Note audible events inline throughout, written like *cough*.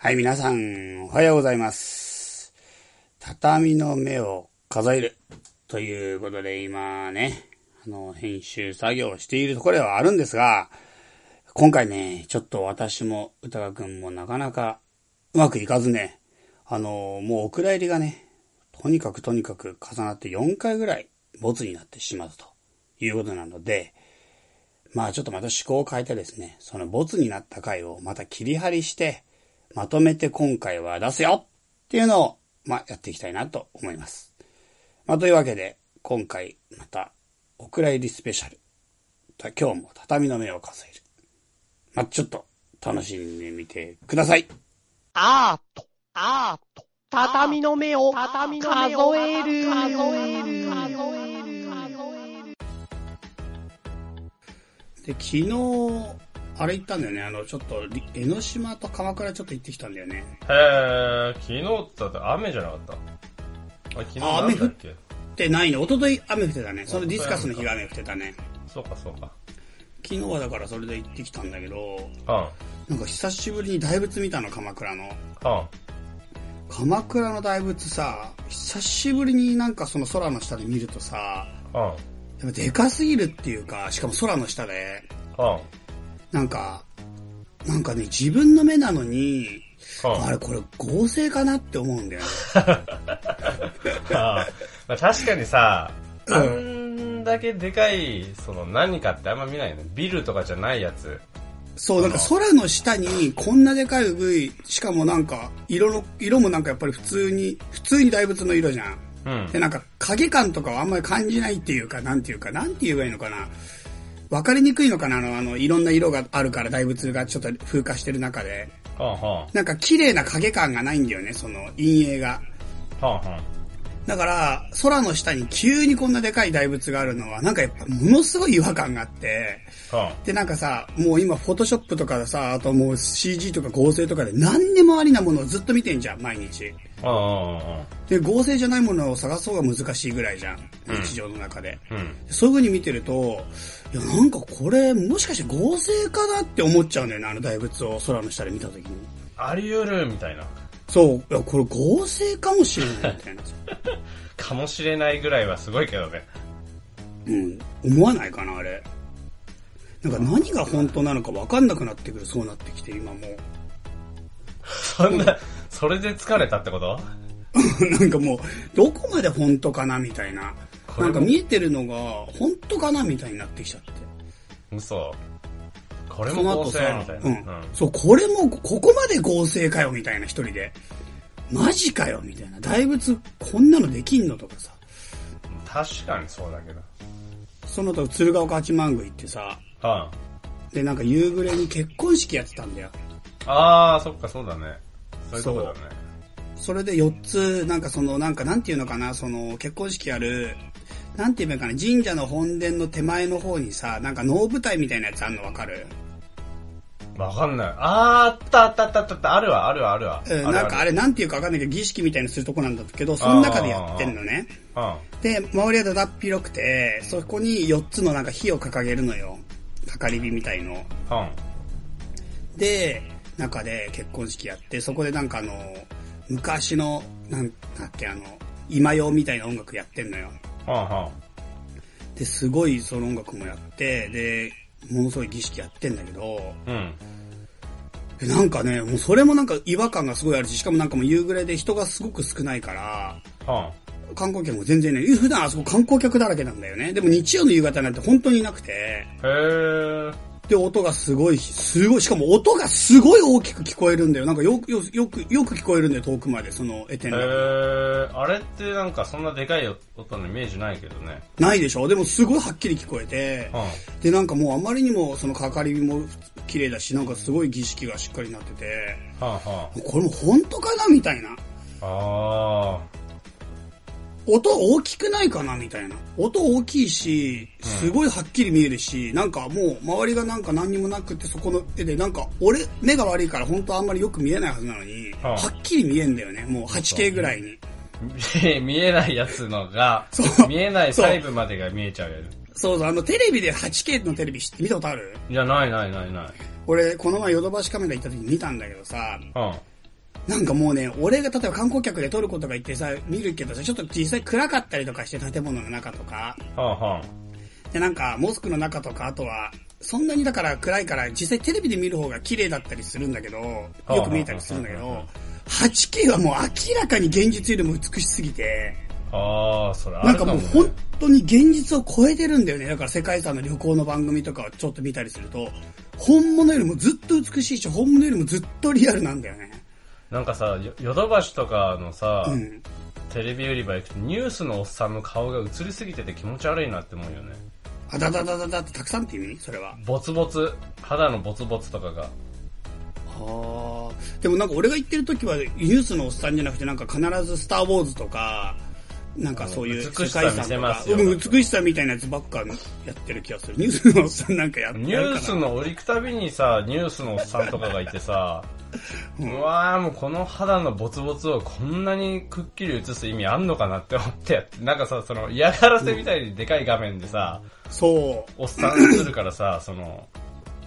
はい、皆さん、おはようございます。畳の目を数える。ということで、今ね、あの、編集作業をしているところではあるんですが、今回ね、ちょっと私も歌川くんもなかなかうまくいかずね、あの、もうお蔵入りがね、とにかくとにかく重なって4回ぐらいボツになってしまうということなので、まあちょっとまた思考を変えてですね、そのボツになった回をまた切り張りして、まとめて今回は出すよっていうのを、まあやっていきたいなと思います。まあというわけで、今回また、お蔵入りスペシャル。今日も畳の目を数える。まあちょっと楽しんでみてください。アート、アート、畳の目を、畳の目を数える、数える、数える、で、昨日、あれ行ったんだよね。あの、ちょっと、り江ノ島と鎌倉ちょっと行ってきたんだよね。へー、昨日だって雨じゃなかった？あれ昨日あなんだっけ？で、ないね。一昨日雨降ってたね。そのディスカスの日が雨降ってたね。そうかそうか。昨日はだからそれで行ってきたんだけど、はなんか久しぶりに大仏見たの、鎌倉の。ん、は鎌倉の大仏さ、久しぶりになんかその空の下で見るとさ、ん、はやっぱでかすぎるっていうか、しかも空の下で、ん、はん、なんか、なんかね、自分の目なのに、はん。あれこれ合成かなって思うんだよね。*laughs* あまあ確かにさ、うんあんだけでかい、その何かってあんま見ないよね。ビルとかじゃないやつ。そう、なんか空の下にこんなでかい部位、しかもなんか、色の、色もなんかやっぱり普通に、普通に大仏の色じゃん。うんで、。なんか影感とかはあんまり感じないっていうか、なんていうか、なんて言えばいいのかな。わかりにくいのかな？あの、あの、いろんな色があるから大仏がちょっと風化してる中で。はん、はん、なんか綺麗な影感がないんだよね、その陰影が。はん、はん。だから、空の下に急にこんなでかい大仏があるのは、なんかやっぱものすごい違和感があって、はで、なんかさ、もう今、フォトショップとかさ、あともう CG とか合成とかで何でもありなものをずっと見てんじゃん、毎日。で、合成じゃないものを探そうが難しいぐらいじゃん、うん日常の中で。ん、うん。そういう風に見てると、いや、なんかこれ、もしかして合成かなって思っちゃうんだよね、あの大仏を空の下で見た時に。あり得るみたいな。そう、いや、これ合成かもしれない、みたいな。*laughs* かもしれないぐらいはすごいけどね。うん、思わないかな、あれ。なんか何が本当なのか分かんなくなってくる、そうなってきて、今もう。*laughs* そんな、それで疲れたってこと？*laughs* なんかもう、どこまで本当かなみたいな。なんか見えてるのが、本当かなみたいになってきちゃって。嘘。これそも合成みたい、な。うん。そう、これも、ここまで合成かよみたいな一人で。マジかよみたいな。大仏、こんなのできんのとかさ。確かにそうだけど。その後、鶴岡八幡宮行ってさ、はで、なんか夕暮れに結婚式やってたんだよ。あ、あー、そっかそうだね。そういうとこだね。それで4つ、なんかその、なんかなんていうのかな、その、結婚式やる、なんて言えばいいかな、神社の本殿の手前の方にさ、なんか能舞台みたいなやつあんのわかる？わかんない。あー、あったあったあったあったあった。あるわ、あるわ、あるわ。うん、るなんかあれなんていうかわかんないけど、儀式みたいにするとこなんだけど、その中でやってんのね。うん。で、周りはだだっ広くて、そこに4つのなんか火を掲げるのよ。かかり火みたいの。うん。で、中で結婚式やって、そこでなんかあの、昔の、なんだっけ、あの、今用みたいな音楽やってんのよ。うん。うん。で、すごいその音楽もやって、で、ものすごい儀式やってんだけど、うん。でなんかね、もうそれもなんか違和感がすごいあるし、しかもなんかもう夕暮れで人がすごく少ないから、うん。観光客も全然ね、普段あそこ観光客だらけなんだよね。でも日曜の夕方なんて本当にいなくて、へー。で、音がすごい、すごい、しかも音がすごい大きく聞こえるんだよ。なんかよく、よよく、よく聞こえるんだよ、遠くまで、その、エテンへが。ー。あれってなんかそんなでかい音のイメージないけどね。ないでしょ？でもすごいはっきり聞こえてう、ん。で、なんかもうあまりにも、その、かかり火も綺麗だし、なんかすごい儀式がしっかりなってて、はんはん。これも本当かな？みたいな。あ音大きくないかなみたいな。音大きいし、すごいはっきり見えるし、なんかもう周りがなんか何にもなくてそこの絵でなんか俺目が悪いから本当あんまりよく見えないはずなのに、はっきり見えんだよね。もう 8K ぐらいに。ー。*laughs* 見えないやつのが見えない細部までが見えちゃうやつ。そうそう、あのテレビで 8K のテレビ知って見たことある？いや、ないないないない。俺、この前ヨドバシカメラ行った時に見たんだけどさ、うん。なんかもうね、俺が例えば観光客で撮ることが言ってさ、見るけどさ、ちょっと実際暗かったりとかして建物の中とか、はあはで、なんか、モスクの中とか、あとは、そんなにだから暗いから、実際テレビで見る方が綺麗だったりするんだけど、よく見えたりするんだけど、8K はもう明らかに現実よりも美しすぎて、あ。ああ、それあなんるかも、ね。かもう本当に現実を超えてるんだよね。だから世界遺産の旅行の番組とかをちょっと見たりすると、本物よりもずっと美しいし、本物よりもずっとリアルなんだよね。なんかさ、よヨドバシとかのさ、うん。テレビ売り場行くとニュースのおっさんの顔が映りすぎてて気持ち悪いなって思うよね。あだだだだだってたくさんって意味？それは。ボツボツ、肌のボツボツとかが。ああ。でもなんか俺が言ってる時はニュースのおっさんじゃなくてなんか必ずスターウォーズとか、なんかそういう美しさ見せますようん美しさみたいなやつばっかやってる気がする。ニュースのおっさんなんかやってニュースの折りくたびにさ、ニュースのおっさんとかがいてさ、*laughs* うわーもうこの肌のボツボツをこんなにくっきり映す意味あんのかなって思ってやって、なんかさ、その嫌がらせみたいにでかい画面でさ、そう。おっさん映るからさ、その、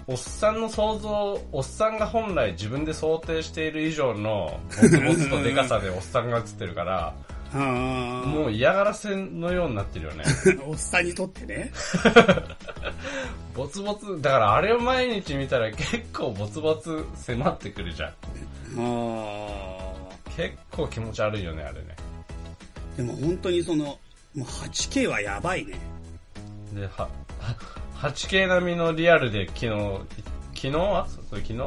おっさんの想像、おっさんが本来自分で想定している以上のボツボツとデカさでおっさんが映ってるから、あもう嫌がらせのようになってるよね。あ。*laughs* おっさんにとってね。*laughs* ボツボツ、だからあれを毎日見たら結構ボツボツ迫ってくるじゃん。ああ。結構気持ち悪いよね、あれね。でも本当にその、もう 8K はやばいね。で、は、は 8K 並みのリアルで昨日、昨日は？それ昨日？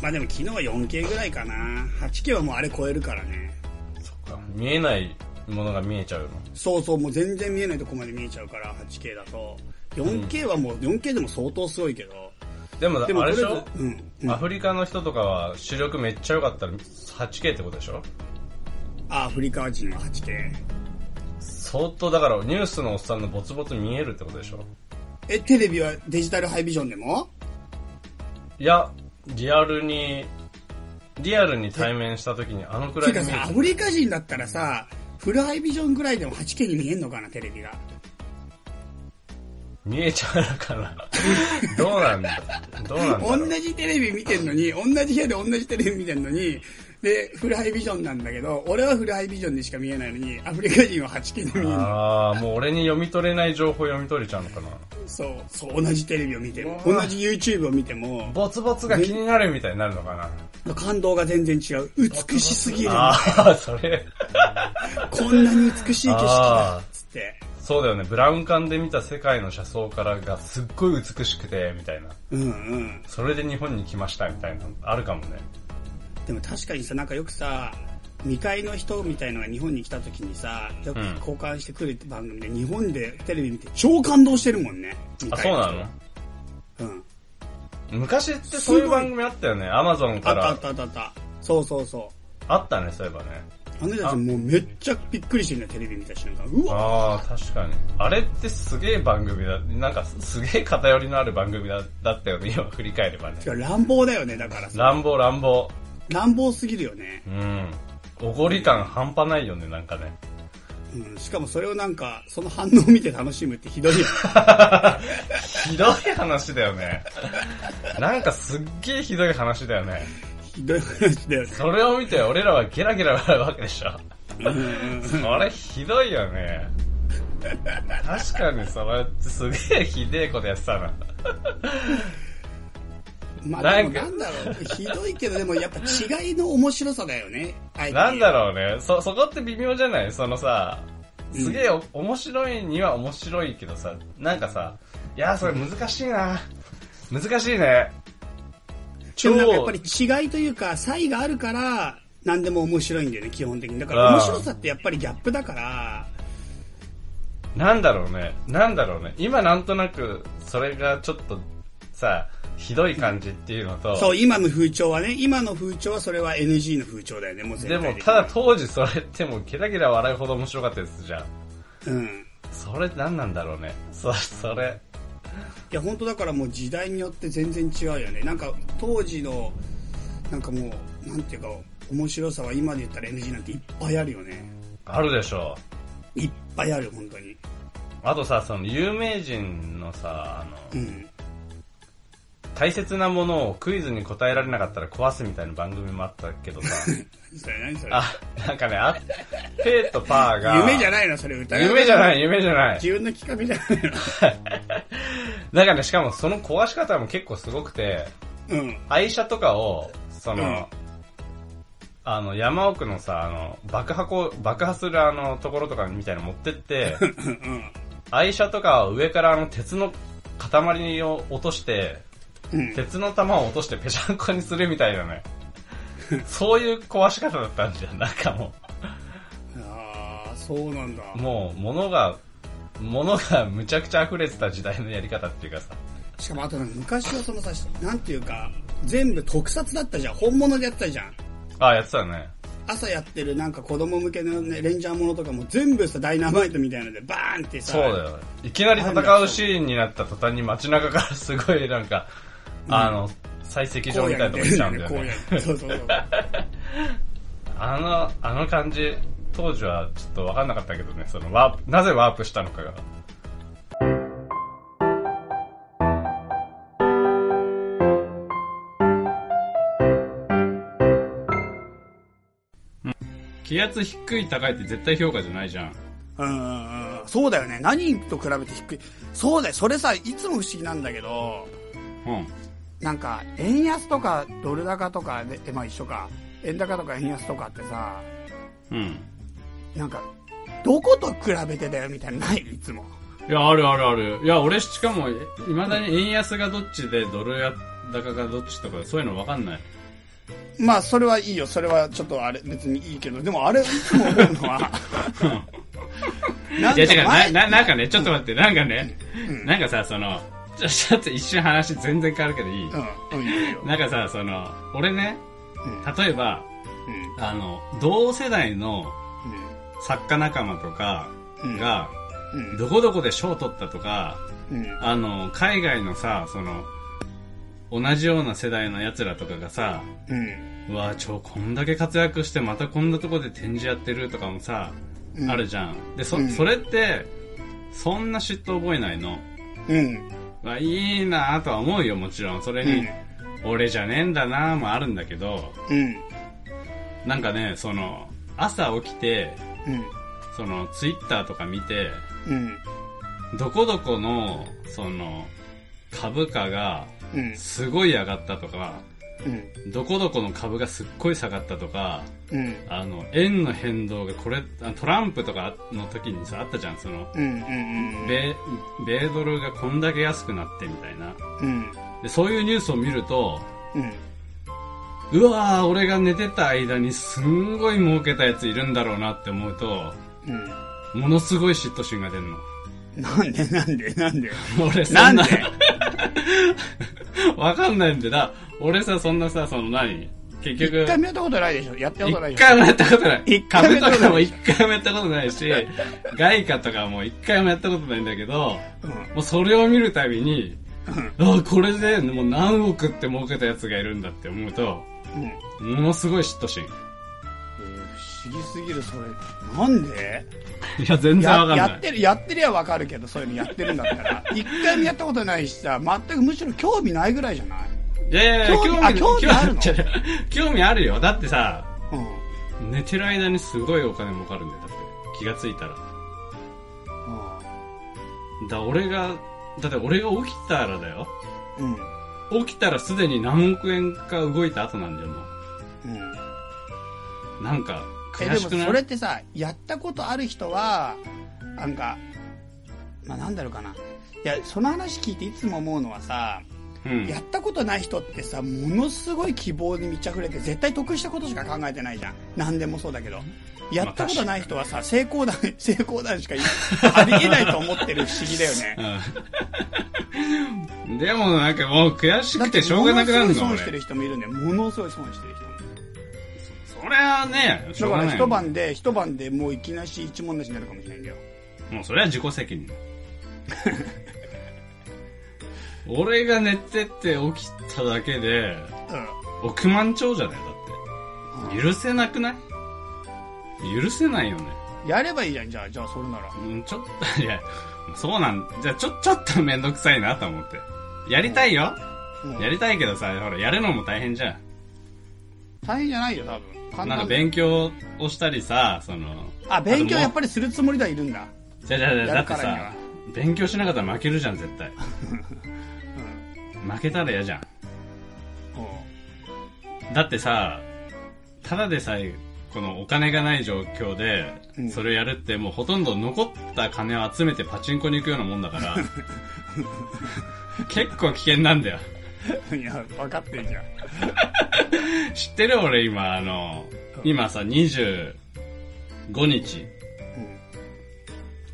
まあでも昨日は 4K ぐらいかな。8K はもうあれ超えるからね。そっか。見えないものが見えちゃうの？そうそう、もう全然見えないとこまで見えちゃうから、8K だと。4K はもう、4K でも相当すごいけど。でも、でもあれでしょ？うん。うんアフリカの人とかは視力めっちゃ良かったら 8K ってことでしょ？あアフリカ人は 8K。相当だからニュースのおっさんのボツボツ見えるってことでしょ？え、テレビはデジタルハイビジョンでも？いや、リアルに、リアルに対面した時にあのくらてかさ、ア。フリカ人だったらさ、フルハイビジョンぐらいでも 8K に見えんのかな、テレビが。見えちゃうのかな？*laughs* どうなんだ？どうなんだ同じテレビ見てんのに、同じ部屋で同じテレビ見てんのに、で、フルハイビジョンなんだけど、俺はフルハイビジョンでしか見えないのに、アフリカ人は 8K で見えるの。ああ、もう俺に読み取れない情報読み取れちゃうのかなそう、そう、同じテレビを見ても、同じ YouTube を見ても、ボツボツが気になるみたいになるのかな感動が全然違う。美しすぎる。ああ、それ。こんなに美しい景色だつって。そうだよね。ブラウン管で見た世界の車窓からがすっごい美しくて、みたいな。うんうん。それで日本に来ました、みたいな。あるかもね。でも確かにさ、なんかよくさ、未開の人みたいのが日本に来た時にさ、よくうん交換してくるって番組で、日本でテレビ見て超感動してるもんね。あ、そうなの？うん。昔ってそういう番組あったよね。アマゾンあったあからったあったあった。そうそうそう。あったね、そういえばね。あの人たちもうめっちゃびっくりしてるんだよ、テレビ見た瞬間。うわああ、確かに。あれってすげえ番組だ。なんかすげえ偏りのある番組だだったよね、今振り返ればね。乱暴だよね、だからさ。乱暴乱暴。乱暴すぎるよね。うん。おごり感半端ないよね、なんかね。うん。しかもそれをなんか、その反応を見て楽しむってひどいよね。*laughs* ひどい話だよね。なんかすっげえひどい話だよね。ひどい話だよね。それを見て俺らはゲラゲラ笑うわけでしょ。それひどいよね。確かにそれってすげえひでえことやってたな。まあなんだろう、ひどいけどでもやっぱ違いの面白さだよね。なんだろうね。そ、そこって微妙じゃない？そのさ、すげえお面白いには面白いけどさ、なんかさ、いやそれ難しいな。難しいね。で超やっぱり違いというか、差異があるから、何でも面白いんだよね、基本的に。だからああ面白さってやっぱりギャップだから、なんだろうね。なんだろうね。今なんとなく、それがちょっとさ、ひどい感じっていうのと、そう、今の風潮はね、今の風潮はそれは NG の風潮だよね、もう全でもただ当時それってもうゲラゲラ笑うほど面白かったですじゃん。うん。それ何なんだろうね。そ、それ。いや、本当だからもう時代によって全然違うよね。なんか当時の、なんかもう、なんていうか、面白さは今で言ったら NG なんていっぱいあるよね。あるでしょいっぱいある、本当に。あとさ、その有名人のさ、あの、うん。大切なものをクイズに答えられなかったら壊すみたいな番組もあったけどさ、*laughs* それ何それ？あ、なんかね、あ、ペーとパーが、夢じゃないのそれ歌夢じゃないい、夢じゃない。自分の企画じゃない *laughs* なんかね、しかもその壊し方も結構すごくて、のうん。愛車とかを、その、うんあの、山奥のさ、あの、爆破こう、爆破するあの、ところとかみたいなの持ってって、*laughs* うん。愛車とかを上からあの、鉄の塊を落として、うん。鉄の玉を落としてぺしゃんこにするみたいなね。そういう壊し方だったんじゃん。なんかもああ、そうなんだ。う、もう、物が、物がむちゃくちゃ溢れてた時代のやり方っていうかさ。しかもあとなんか昔はそのさ、なんていうか、全部特撮だったじゃん。本物でやってたじゃん。あ、やってたね。朝やってるなんか子供向けのね、レンジャーものとかも全部さ、ダイナマイトみたいなのでバーンってさ、そうだよ。いきなり戦うシーンになった途端に街中からすごいなんか、あの、採石場みたいなとこ行っちゃうんだよね。そうそうそう。あの、あの感じ、当時はちょっとわかんなかったけどね、そのワープ、なぜワープしたのかが。気圧低い高いって絶対評価じゃないじゃん。うんうんうん。そうだよね。何と比べて低い。そうだよ。それさ、いつも不思議なんだけど、うん。なんか、円安とかドル高とかで、えまあ一緒か。円高とか円安とかってさ、うん。なんか、どこと比べてだよみたいなのない？いつも。いや、あるあるある。いや、俺しかも、いまだに円安がどっちで、ドルや高がどっちとか、そういうのわかんない。まあ、それはいいよ。それはちょっとあれ、別にいいけど、でもあれ、いつも思うのは、*laughs* いや、てか、な、前な、なんかね、ちょっと待って、なんかね、うんなんかさ、その、ちょ、ちょっと一瞬話全然変わるけどいい、うん、うん、いいよ。なんかさ、その、俺ね、うん、例えば、うん、あの、同世代の作家仲間とかうん、が、うん、どこどこで賞取ったとか、うん、あの、海外のさ、その、同じような世代の奴らとかがさ、うん、うわちょ、こんだけ活躍してまたこんなとこで展示やってるとかもさ、うん。あるじゃん。で、そ、うん。それって、そんな嫉妬覚えないの？うん、まあ、いいなとは思うよ、もちろん。それに、俺じゃねえんだなもあるんだけど、うん、なんかね、その、朝起きて、うん、その、ツイッターとか見て、うん、どこどこの、その、株価がうん、すごい上がったとか、うん、どこどこの株がすっごい下がったとか、うん、あの、円の変動がこれ、あトランプとかの時にさ、あったじゃん、その、米、米ドルがこんだけ安くなってみたいな。うん、で、そういうニュースを見ると、うん、うわー、俺が寝てた間にすんごい儲けたやついるんだろうなって思うと、うん。ものすごい嫉妬心が出るの。なんで、なんで、なんで？*laughs* 俺そなんんで？な、*laughs* わかんないんでだ。俺さ、そんなさ、その何？結局、一回もやったことないでしょやったことない一でしょ回もやったことない。一回も株やったことないとかも一回もやったことないし、*laughs* 外貨とかも一回もやったことないんだけど、もうそれを見るたびに、あ、これでもう何億って儲けたやつがいるんだって思うと、うん。うん。ものすごい嫉妬心。不思議すぎる、それ。なんで？いや、全然わかんない。ややってる、やってりゃわかるけど、そういうのやってるんだったら。一回もやったことないしさ、全くむしろ興味ないぐらいじゃない？いやいやいや、興味あ興味あるの？興味あるよ。だってさ、うん。寝てる間にすごいお金儲かるんだよ。だって、気がついたら。だから俺が、だって俺が起きたらだよ。うん。起きたらすでに何億円か動いた後なんだよ、もうん。う。なんか、え、悔しくない？でもそれってさ、やったことある人は、なんか、まあなんだろうかな。いや、その話聞いていつも思うのはさ、うん。やったことない人ってさ、ものすごい希望に満ち溢れて、絶対得したことしか考えてないじゃん。何でもそうだけど。やったことない人はさ、成功談、*laughs* 成功談しかありえないと思ってる不思議だよね。*laughs* うん。でもなんかもう悔しくてしょうがなくなるのものすごい損してる俺。人もいるんだよ。ものすごい損してる人も。それはね、だから。一晩で、一晩でもういきなし一文なしになるかもしれないんだよ。もうそれは自己責任。*laughs* 俺が寝てて起きただけで、う億万長者だよ、だって。許せなくない？許せないよね。ん。やればいいじゃん、じゃあ、じゃあそれなら。うん、ちょっと、いや、そうなん、じゃあちょ、ちょっとめんどくさいなと思って。やりたいよ。うんやりたいけどさ、ほら、やるのも大変じゃん。大変じゃないよ、多分。簡なんか単勉強をしたりさ、その、あ、勉強やっぱぱりするつもりではいるんだ。じゃじゃじゃやだってさ、勉強しなかったら負けるじゃん、絶対。*laughs* 負けたら嫌じゃん。うん。だってさ、ただでさえ、このお金がない状況でう、んそれをやるってもうほとんど残った金を集めてパチンコに行くようなもんだから、*laughs* 結構危険なんだよ。うん。いや、分かってんじゃん。知ってる俺今、あの、今さ、25日。うん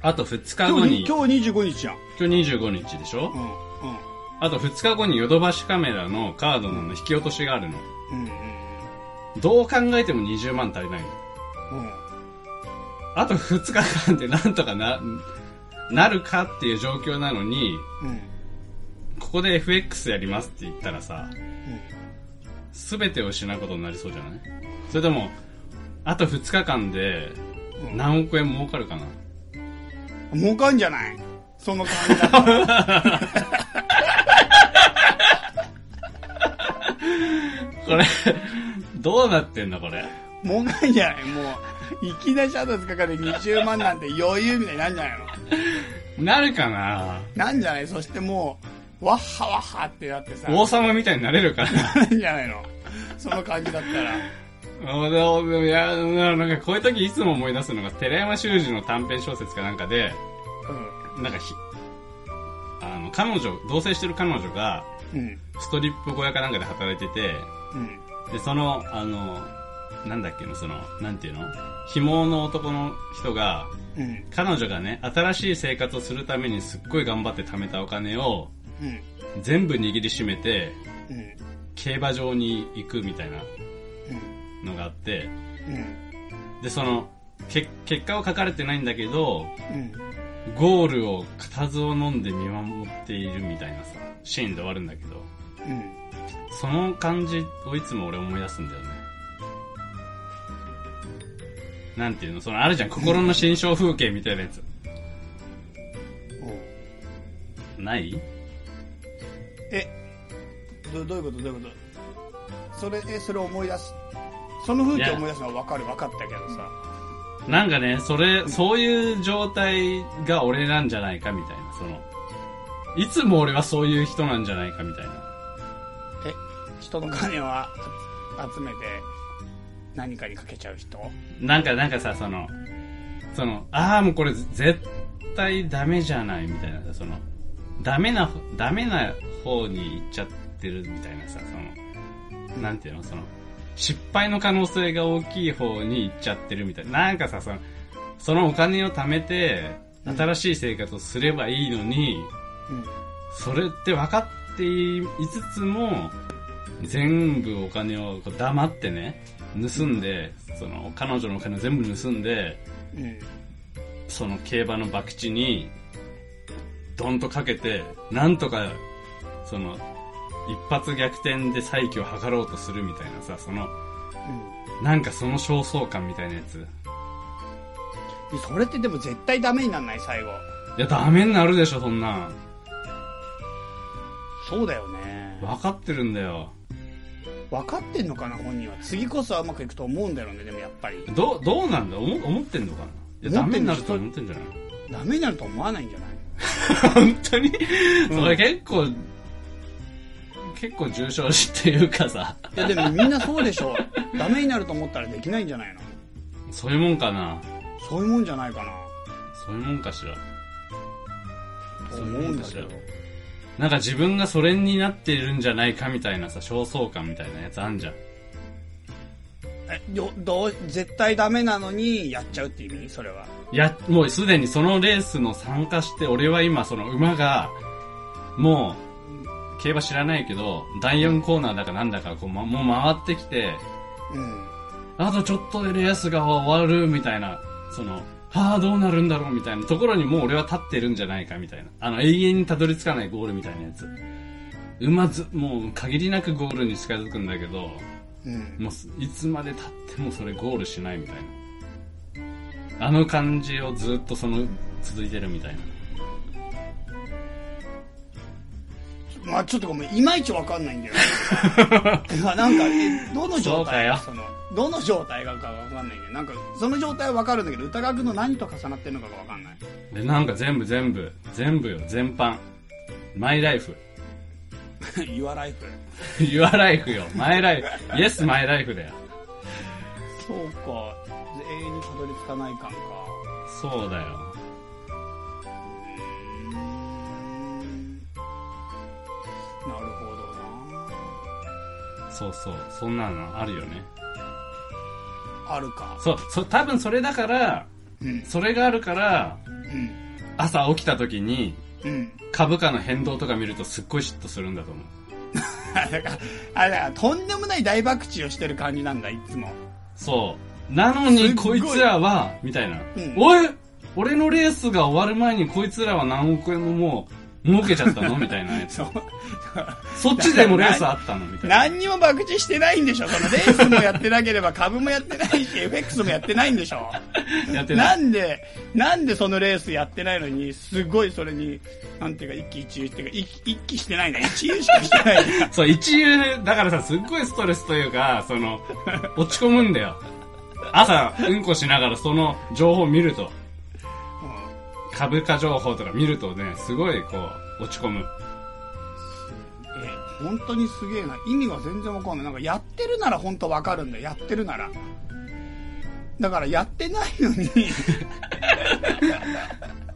あと2日後に、今日に、今日25日じゃん。今日25日でしょ？うん。うん。あと2日後にヨドバシカメラのカードの引き落としがあるの。うん。うん。どう考えても20万足りないの。うん。あと2日間でなんとかな、なるかっていう状況なのに、うん。ここで FX やりますって言ったらさ、うん。すべてを失うことになりそうじゃない？それとも、あと2日間でうん何億円儲かるかな？儲かんじゃない？その感じだ *laughs* これ、どうなってんのこれ。儲かんじゃないもう、いきなりシャドウ使かで20万なんて余裕みたいになんじゃないの？なるかななんじゃない？そしてもう、わっはわっはってなってさ、王様みたいになれるかななんじゃないの？その感じだったら。いや、なんかこういう時いつも思い出すのが、寺山修司の短編小説かなんかで、なんかひ、あの、彼女、同棲してる彼女が、うん。うん。ストリップ小屋かなんかで働いてて、うん。で、その、あの、なんだっけの、その、なんていうの？紐の男の人が、うん。彼女がね、新しい生活をするためにすっごい頑張って貯めたお金を、うん。全部握りしめて、うん。競馬場に行くみたいなうん。のがあって、うん。で、その、け結果は書かれてないんだけど、うん。ゴールを固唾を飲んで見守っているみたいなさ、シーンで終わるんだけど、うん。その感じをいつも俺思い出すんだよね。なんていうの？そのあるじゃん、心の心象風景みたいなやつ。ない？え、どどういうこと？どういうこと？それ、え、それ思い出す？その風景思い出すのは分かる？分かったけどさ。なんかね、それ、そういう状態が俺なんじゃないかみたいな、その、いつも俺はそういう人なんじゃないかみたいな。え、人の金をあ集めて何かにかけちゃう人なんか、なんかさ、その、その、ああ、もうこれ絶対ダメじゃないみたいなさ、その、ダメな、ダメな方に行っちゃってるみたいなさ、その、なんていうの、その、失敗の可能性が大きい方に行っちゃってるみたいな。なんかさ、その、そのお金を貯めて、新しい生活をすればいいのに、うん。それって分かっていつつも、全部お金をこう黙ってね、盗んで、その、彼女のお金を全部盗んで、うん。その競馬の博打に、ドンとかけて、なんとか、その、一発逆転で再起を図ろうとするみたいなさ、その、うん。なんかその焦燥感みたいなやつ。でそれってでも絶対ダメになんない最後。いや、ダメになるでしょ、そんなん。そうだよね。分かってるんだよ。分かってんのかな本人は。次こそはうまくいくと思うんだよね、でもやっぱり。どう、どうなんだ？思思ってんのかな？いや、ダメになると思ってんじゃない？ダメになると思わないんじゃない？*laughs* 本当に、それ結構、結構重症視っていうかさ、いやでもみんなそうでしょ。*laughs* ダメになると思ったらできないんじゃないの？そういうもんかな？そういうもんじゃないかな。そういうもんかしら。と思うんだけど。なんか自分がそれになっているんじゃないかみたいなさ、焦燥感みたいなやつあんじゃん。え、よ、どう、絶対ダメなのにやっちゃうって意味？それは。いや、もうすでにそのレースの参加して、俺は今その馬が、もう、競馬知らないけど、第4コーナーだかなんだかこう、ま、もう回ってきて、うん。あとちょっとでレースが終わるみたいな、その、はあ、どうなるんだろうみたいなところにもう俺は立ってるんじゃないかみたいな。あの、永遠にたどり着かないゴールみたいなやつ。馬ず、もう限りなくゴールに近づくんだけど、うん。もうすいつまで経ってもそれゴールしないみたいな。あの感じをずっとその、続いてるみたいな。まあちょっとごめん、いまいちわかんないんだよ。*laughs* なんか、え、どの状態？そうその、どの状態がかわかんないんだよ。なんか、その状態はわかるんだけど、歌川くんの何と重なってるのかがわかんない。で、なんか全部全部、全部よ、全般。マイライフ。*laughs* Your life. *laughs* Your life よ。マイライフ。Yes, マイライフだよ。そうか。永遠にたどり着かない感か。そうだよ。なるほどな。そうそう。そんなのあるよね。あるか。そう、そう、多分それだから、うん。それがあるから、うん。朝起きた時に、うん。株価の変動とか見るとすっごい嫉妬するんだと思う。*laughs* だから、あれだから、とんでもない大爆打をしてる感じなんだ、いつも。そう。なのにこいつらは、みたいな。うんおい俺のレースが終わる前にこいつらは何億円ももう儲けちゃったの？*laughs* みたいなやつ。そっちでもレースあったの？みたいな。何にも爆打してないんでしょ？そのレースもやってなければ株もやってないし、FX もやってないんでしょ？やってな。ないんで、なんでそのレースやってないのに、すごいそれに、なんていうか、一喜一憂っていうか、一一喜してないんだ。一憂しかしてない。*laughs* そう、一流、だからさ、すっごいストレスというか、その、落ち込むんだよ。朝、うんこしながらその情報を見ると、株価情報とか見るとね、すごいこう、落ち込む。え、本当にすげえな。意味が全然わかんない。なんかやってるなら本当わかるんだよ。やってるなら。だからやってないのに、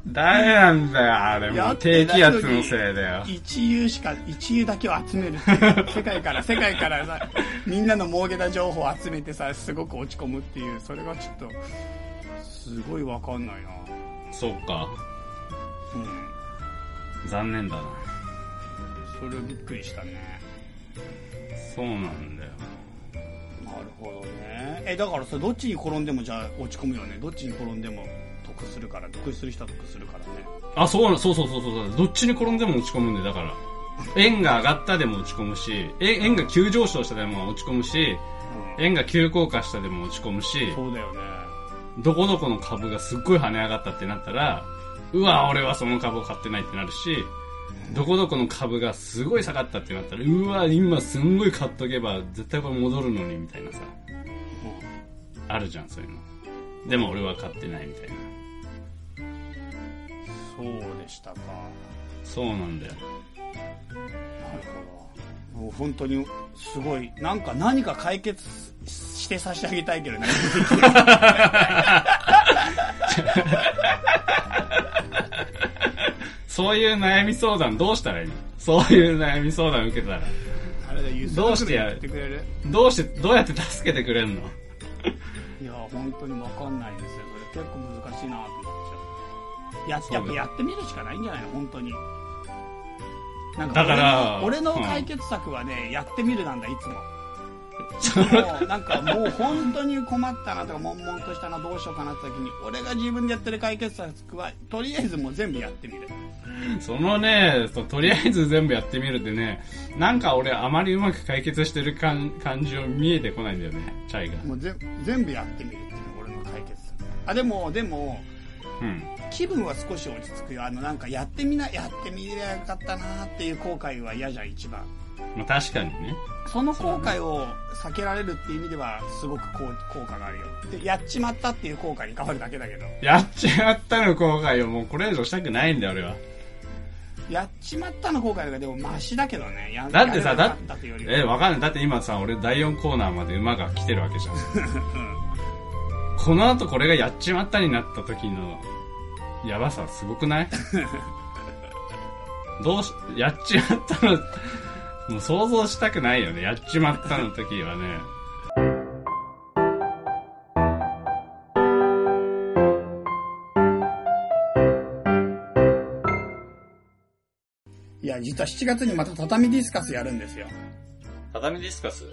ダメなんだよ、あれもう低気圧のせいだよ。一遊しか、一遊だけを集める。世界から、世界からさ、みんなの儲けた情報を集めてさ、すごく落ち込むっていう、それがちょっと、すごいわかんないな。そっか。うん。残念だな。それびっくりしたね。そうなんだよ。なるほどね。え、だからさ、どっちに転んでもじゃあ落ち込むよね。どっちに転んでも得するから、得する人は得するからね。あ、そうな、そうそうそうそうそう。どっちに転んでも落ち込むんだよ、だから。円が上がったでも落ち込むし、え円が急上昇したでも落ち込むし、うん。円が急降下したでも落ち込むし、そうだよね。どこどこの株がすっごい跳ね上がったってなったら、うわ、俺はその株を買ってないってなるし、どこどこの株がすごい下がったってなったら、うわ、今すんごい買っとけば絶対これ戻るのにみたいなさ、あるじゃん、そういうの。でも俺は買ってないみたいな。そうでしたか。そうなんだよ。なるほど。もう本当に、すごい、なんか何か解決して差し上げたいけどね。*laughs* そういう悩み相談どうしたらいいの？そういう悩み相談受けたら。あれどうしてやってくれる？どうして、どうやって助けてくれんの？いや、本当にわかんないんですよ。それ結構難しいなと思っちゃう。ややっぱやってみるしかないんじゃないの？本当に。なんだから俺の解決策はね、やってみるなんだ、いつも。そもう、なんかもう本当に困ったなとか、悶々としたな、どうしようかなって時に、俺が自分でやってる解決策は、とりあえずもう全部やってみる。そのねとりあえず全部やってみるってね、なんか俺あまりうまく解決してる感感じを見えてこないんだよね、チャイが。もうぜ全部やってみるっていうのが俺の解決策。あ、でも、でも、うん。気分は少し落ち着くよ。あの、なんかやってみな、やってみりゃよかったなっていう後悔は嫌じゃん、一番。まあ確かにね。その後悔を避けられるっていう意味では、すごく効効果があるよ。で、やっちまったっていう後悔に変わるだけだけど、やっちまったの後悔をもうこれ以上したくないんだよ、俺は。やっちまったの後悔がでもマシだけどね。やだってさやれなかったというよりはえ、わかんない。だって今さ、俺第4コーナーまで馬が来てるわけじゃん。この後これがやっちまったになった時の、やばさすごくない？*laughs* どうし、やっちまったの、もう想像したくないよね。やっちまったの時はね。いや、実は7月にまた畳ディスカスやるんですよ。畳ディスカス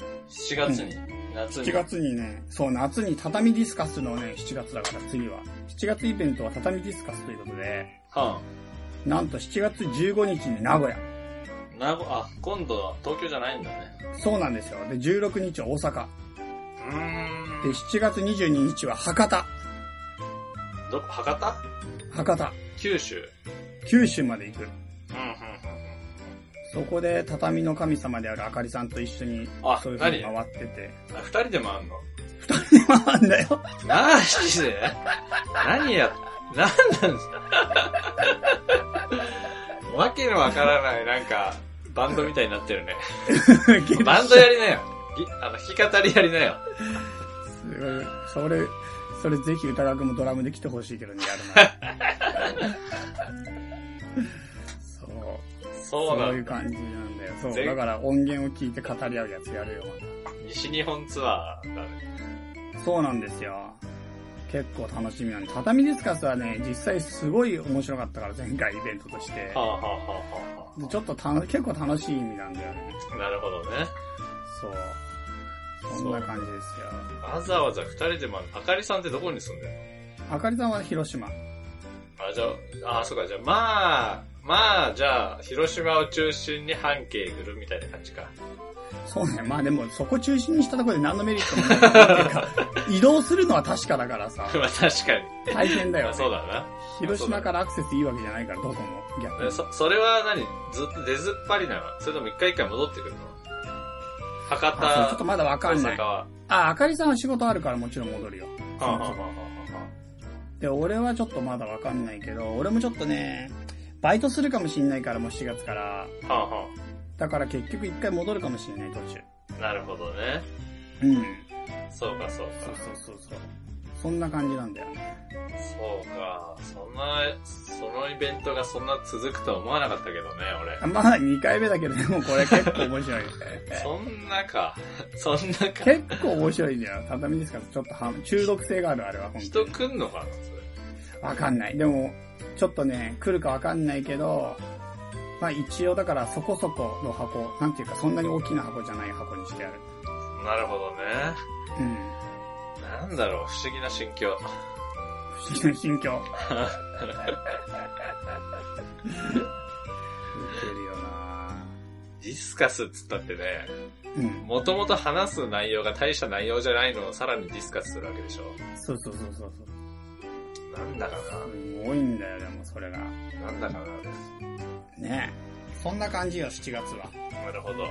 ?7 月に、夏7月にね、そう、夏に畳ディスカスのね、7月だから次は。7月イベントは畳ディスカスということで、はなんと7月15日に名古屋。あ、なご、あ、今度は東京じゃないんだね。そうなんですよ。で、16日は大阪。うーん。で、7月22日は博多。どこ、博多？博多。九州。九州まで行く。うん、うん、そこで畳の神様であるあかりさんと一緒にあ、そういう風に何回ってて。あ二人で回んの？回んだよ。マジで？何や、なんなんですか？わけのわからない、なんか、バンドみたいになってるね。*laughs* バンドやりなよ。ぎあの、弾き語りやりなよ。すごいそれ、それぜひ歌川くんもドラムで来てほしいけどね、やるな。*laughs* そうなそういうん感じなんだよ。そう。ぜだから音源を聞いて語り合うやつやるよ、西日本ツアーだね。そうなんですよ。結構楽しみなんで。畳ディスカスはね、実際すごい面白かったから、前回イベントとしては。あ、はあはあはでちょっとたの結構楽しい意味なんだよね。あ、なるほどね。そう。そんな感じですよ。わざわざ二人で回る。あかりさんってどこに住んでるの？あかりさんは広島。あ、じゃあ、あ、そうか、じゃあ、まあ、まあ、じゃあ、広島を中心に半径ぐるみたいな感じか。そうね。まあでも、そこ中心にしたところで何のメリットもない。*laughs* っていうか移動するのは確かだからさ、*laughs* まあ、確かに。大変だよ、まあね。そうだな。広島からアクセスいいわけじゃないから、どこも。逆に。えそ、それは何？ずっと出ずっぱりなの？それとも一回一回戻ってくるの？博あそうちょっと多、まだわか大んない。あ、あかりさんは仕事あるからもちろん戻るよ。はあ、はあはあはで、俺はちょっとまだわかんないけど、俺もちょっとね、バイトするかもしんないから、もう4月から。あ、はあはだから結局一回戻るかもしんない、途中。あ、なるほどね。うん。そうか、そうそうか。そうそうそう。そんな感じなんだよね。そうか。そんな、そのイベントがそんな続くとは思わなかったけどね、俺。まだ2回目だけど、でもこれ結構面白い。*laughs* そんなか。そんなか。結構面白いんだよ。畳ですから、ちょっとは中毒性がある、あれは、人に。来んのかなそれ。わかんない。でも、ちょっとね、来るかわかんないけど、まあ一応だからそこそこの箱、なんていうかそんなに大きな箱じゃない箱にしてある。なるほどね。うん。なんだろう、不思議な心境。不思議な心境。*laughs* ウケるよなディスカスっつったってね、うん。もともと話す内容が大した内容じゃないのをさらにディスカスするわけでしょ。そうそうそうそうそう。なんだかすごいんだよ、でもそれが。な。なんだかなねそんな感じよ、7月は。なるほど。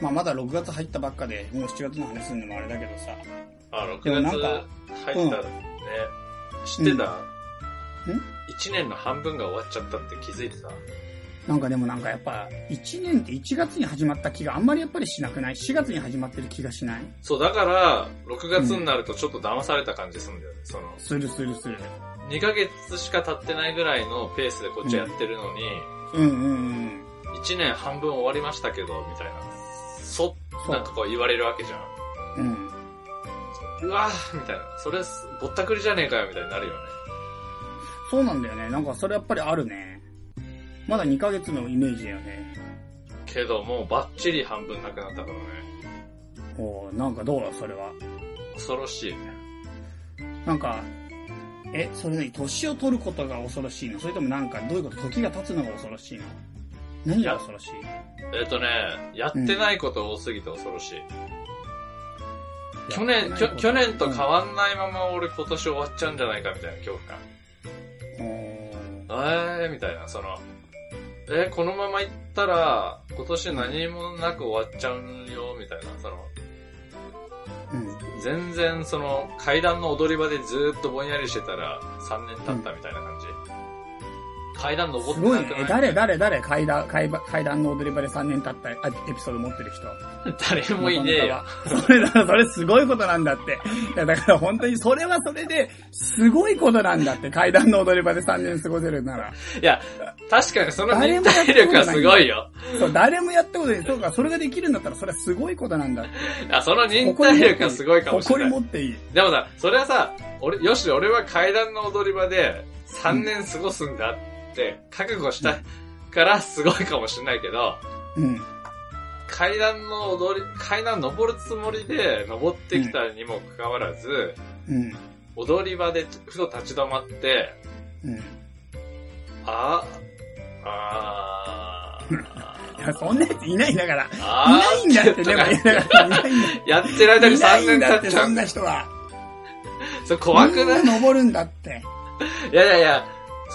まあまだ6月入ったばっかで、もう7月の話するのもあれだけどさ。あ、6でもなん月か入ったね。知ってた、ん ?1 年の半分が終わっちゃったって気づいてた？なんかでもなんかやっぱ、1年って1月に始まった気があんまりやっぱりしなくない ?4 月に始まってる気がしない？そう、だから、6月になるとちょっと騙された感じするんだよね。その、するするする。2ヶ月しか経ってないぐらいのペースでこっちやってるのに、うんうんうん。1年半分終わりましたけど、みたいな。そ、なんかこう言われるわけじゃん。うん。うわーみたいな。それ、ぼったくりじゃねえかよ、みたいになるよね。そうなんだよね。なんかそれやっぱりあるね。まだ2ヶ月のイメージだよね。けど、もうバッチリ半分なくなったからね。おーなんかどうだ、それは。恐ろしいね。なんか、え、それ何？年を取ることが恐ろしいの？それともなんか、どういうこと？時が経つのが恐ろしいの？何が恐ろしい？えっ、とね、やってないこと多すぎて恐ろしい。去年、きょ去年と変わんないまま俺今年終わっちゃうんじゃないかみたいな恐怖感。えー、みたいな、その、えーこのまま行ったら、今年何もなく終わっちゃうよ、みたいな、その、うん。全然その、階段の踊り場でずっとぼんやりしてたら、3年経ったみたいな感。階段登ってなくない。え誰誰誰？階段、階段階段の踊り場で3年経ったあエピソード持ってる人。*laughs* 誰もいねえよ。それだ、それすごいことなんだって。いや、だから本当にそれはそれで、すごいことなんだって。階段の踊り場で3年過ごせるなら。いや、確かにその忍耐力はすごいよ。そう、誰もやったことない。そうか、それができるんだったら、それはすごいことなんだって。いや、その忍耐力がすごいかもしれない。誇り持っていい。でもさ、それはさ、俺、よし、俺は階段の踊り場で3年過ごすんだって覚悟したからすごいかもしれないけど、うん。階段の踊り、階段登るつもりで登ってきたにもかかわらず、うん。踊り場でふと立ち止まって、うん。ああ *laughs* いや、そんなやついないんだから。いあ *laughs* ないんだって、でも、いないんだやってる間にいない3年んだって、そん経っちゃうんだ。な人は。*laughs* それ怖くない？登るんだって。いやいやいや、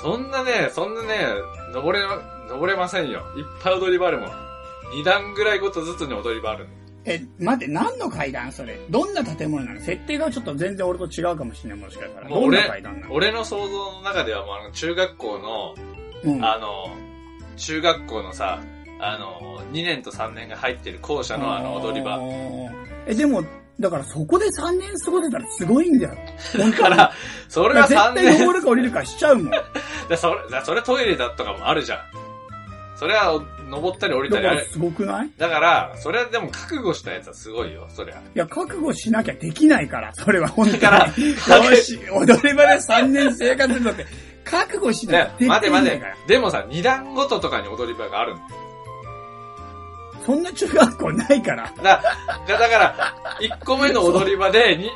そんなね、そんなね、登れ、登れませんよ。いっぱい踊り場あるもん。2段ぐらいごとずつに踊り場あるの。え、待って、何の階段？それどんな建物なの？設定がちょっと全然俺と違うかもしれない、もしかしたら。どんな階段な、の？俺の想像の中ではもうあの中学校の、うん。あの、中学校のさ、あの、2年と3年が入ってる校舎のあの踊り場。え、でも、だからそこで3年過ごせたらすごいんだよ。だから、それは3絶対年、登るか降りるかしちゃうもん。*laughs* だだそれ、だそれトイレだとかもあるじゃん。それは登ったり降りたりある。からすごくない？いだから、それはでも覚悟したやつはすごいよ、そりゃ。や、覚悟しなきゃできないから、それは本当に。だからよし、踊り場で3年生活するのって、覚悟しなきゃできで、ないから。待て待て。でもさ、2段ごととかに踊り場があるんだよ。そんな中学校ないから。だだだから、1個目の踊り場で、に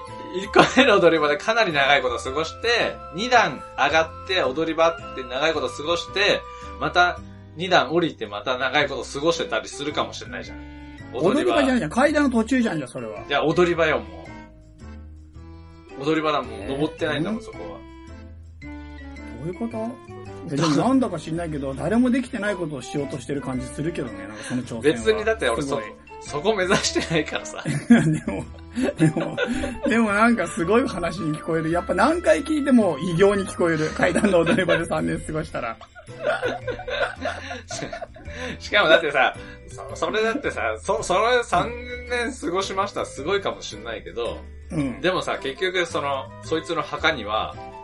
1個目の踊り場でかなり長いこと過ごして、2段上がって踊り場って長いこと過ごして、また2段降りてまた長いこと過ごしてたりするかもしれないじゃん。踊り場じゃないじゃん。階段の途中じゃんじゃん、それは。いや、踊り場よ、もう。踊り場だもん、えー登ってないんだもん、そこは。どういうこと？えでもなんだか知んないけど、誰もできてないことをしようとしてる感じするけどね、なんかその挑戦は。別にだって俺そそこ目指してないからさ。*laughs* でも、でも、でもなんかすごい話に聞こえる。やっぱ何回聞いても異形に聞こえる。階段の踊り場で3年過ごしたら。*laughs* しかもだってさ、そそれだってさ、そ、それ3年過ごしましたすごいかもしんないけど、うん。でもさ、結局その、そいつの墓には、うん